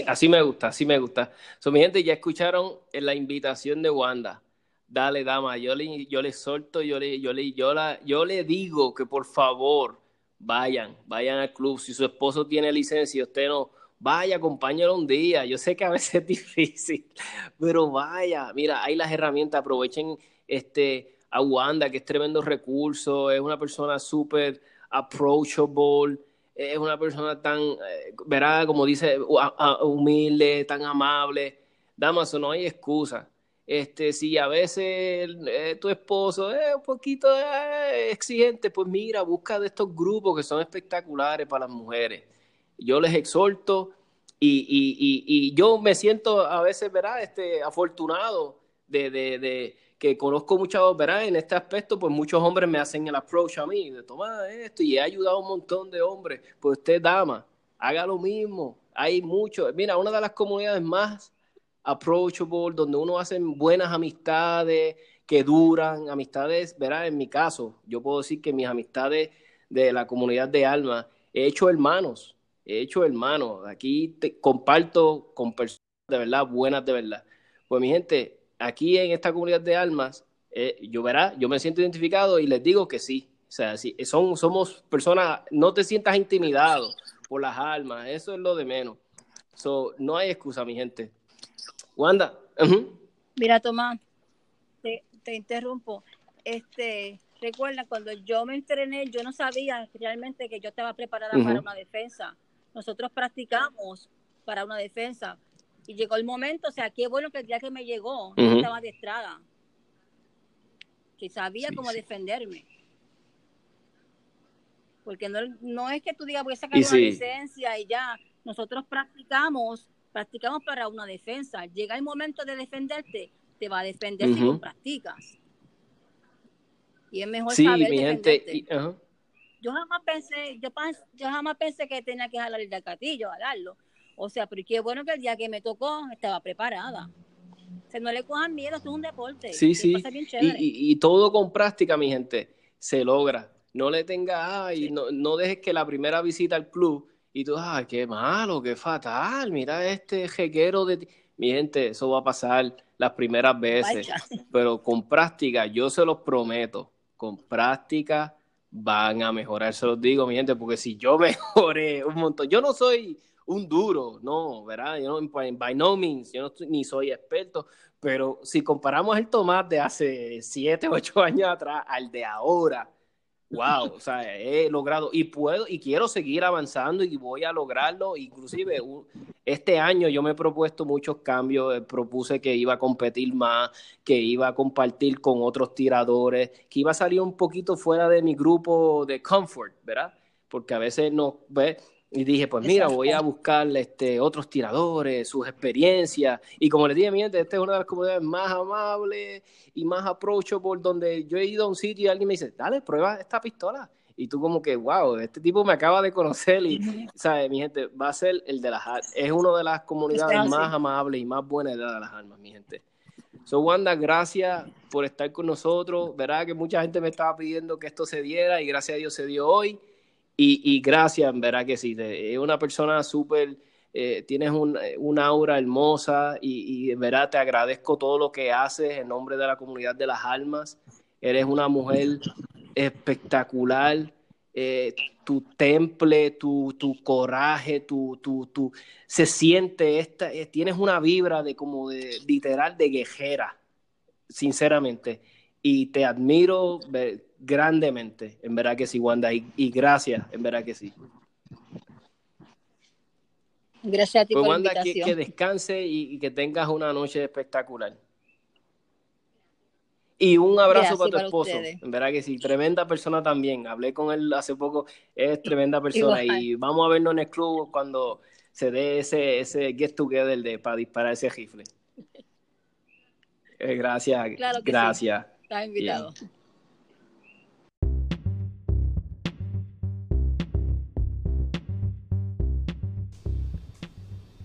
así, me gusta, así me gusta. So, mi gente, ya escucharon la invitación de Wanda. Dale, dama, yo le, yo le solto, yo le, yo le, yo la, yo le digo que por favor vayan, vayan al club. Si su esposo tiene licencia y usted no, vaya, acompáñalo un día. Yo sé que a veces es difícil, pero vaya, mira, hay las herramientas, aprovechen este a Wanda, que es tremendo recurso, es una persona súper approachable, es una persona tan, eh, verá, como dice, humilde, tan amable. Damaso, no hay excusa. Este, si a veces eh, tu esposo es un poquito eh, exigente, pues mira, busca de estos grupos que son espectaculares para las mujeres. Yo les exhorto y, y, y, yo me siento a veces, verá, este, afortunado de, de que conozco muchos, ¿verdad? En este aspecto, pues muchos hombres me hacen el approach a mí, de tomar esto, y he ayudado a un montón de hombres. Pues usted, dama, haga lo mismo. Hay mucho. Mira, una de las comunidades más approachable, donde uno hace buenas amistades que duran, amistades, ¿verdad? En mi caso, yo puedo decir que mis amistades de la comunidad de alma, he hecho hermanos, he hecho hermanos. Aquí te comparto con personas de verdad, buenas de verdad. Pues mi gente, aquí en esta comunidad de almas, eh, yo verá, yo me siento identificado y les digo que sí. O sea, si son, somos personas, no te sientas intimidado por las almas, eso es lo de menos. So, no hay excusa, mi gente. Wanda. Mira, Tomás, te, interrumpo. Este, recuerda, cuando yo me entrené, yo no sabía realmente que yo estaba preparada para una defensa. Nosotros practicamos para una defensa, y llegó el momento, o sea, qué bueno que el día que me llegó, no estaba de estrada. Que sabía cómo defenderme. Porque no, no es que tú digas, voy a sacar una licencia y ya. Nosotros practicamos practicamos para una defensa. Llega el momento de defenderte, te va a defender si lo practicas. Y es mejor saber mi gente, Yo jamás pensé, yo, yo, jamás pensé que tenía que jalar el gatillo, jalarlo. O sea, pero qué bueno que el día que me tocó estaba preparada. O no le cojan miedo, esto es un deporte. Sí, sí. Y, y, todo con práctica, mi gente, se logra. No le tenga, ay, no, no dejes que la primera visita al club y tú, ay, qué malo, qué fatal, mira este jequero de ti. Mi gente, eso va a pasar las primeras veces, pero con práctica, yo se los prometo, con práctica van a mejorar, se los digo, mi gente, porque si yo mejoré un montón, yo no soy un duro, no, ¿verdad? Yo no, by no means, yo no ni soy experto, pero si comparamos el tomate de hace 7, 8 años atrás al de ahora, wow, o sea, he logrado y puedo y quiero seguir avanzando y voy a lograrlo. Inclusive este año yo me he propuesto muchos cambios, eh, propuse que iba a competir más, que iba a compartir con otros tiradores, que iba a salir un poquito fuera de mi grupo de comfort, ¿verdad? Porque a veces no, ve y dije, pues mira, voy a buscar este, otros tiradores, sus experiencias. Y como les dije, mi gente, esta es una de las comunidades más amables y más approachable, donde yo he ido a un sitio y alguien me dice, dale, prueba esta pistola. Y tú como que, wow, este tipo me acaba de conocer y, ¿sabes? Mi gente, va a ser el de las Es una de las comunidades más amables y más buenas de las armas, mi gente. So, Wanda, gracias por estar con nosotros. Verá que mucha gente me estaba pidiendo que esto se diera y gracias a Dios se dio hoy. Y, gracias, verdad que sí, es una persona súper, eh, tienes un, una aura hermosa y, y verdad te agradezco todo lo que haces en nombre de la comunidad de las almas. Eres una mujer espectacular. Eh, tu temple, tu, coraje, tu, tu, tu, se siente esta, eh, tienes una vibra de como de literal de guerrera, sinceramente. Y te admiro, grandemente, en verdad que sí, Wanda, y, gracias, en verdad que sí. Gracias a ti pues, por Wanda, la invitación. Que, que descanse y, que tengas una noche espectacular. Y un abrazo para tu esposo. En verdad que sí, tremenda persona también. Hablé con él hace poco, es tremenda persona. Y vamos a vernos en el club cuando se dé ese, ese get together de, para disparar ese rifle. Eh, gracias, gracias. Estás invitado.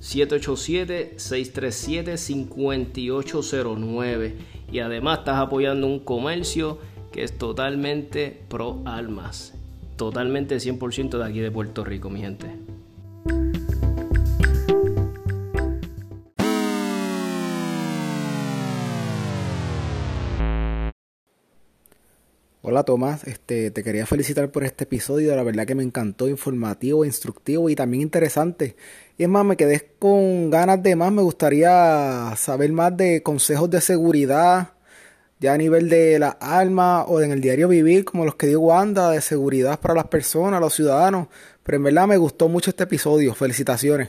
787-637-5809. Y además estás apoyando un comercio que es totalmente pro almas. Totalmente 100% de aquí de Puerto Rico, mi gente. Hola Tomás, este, te quería felicitar por este episodio, la verdad que me encantó, informativo, instructivo y también interesante. Y es más, me quedé con ganas de más, me gustaría saber más de consejos de seguridad, ya a nivel de las armas o en el diario vivir, como los que dio Wanda, de seguridad para las personas, los ciudadanos. Pero en verdad me gustó mucho este episodio, felicitaciones.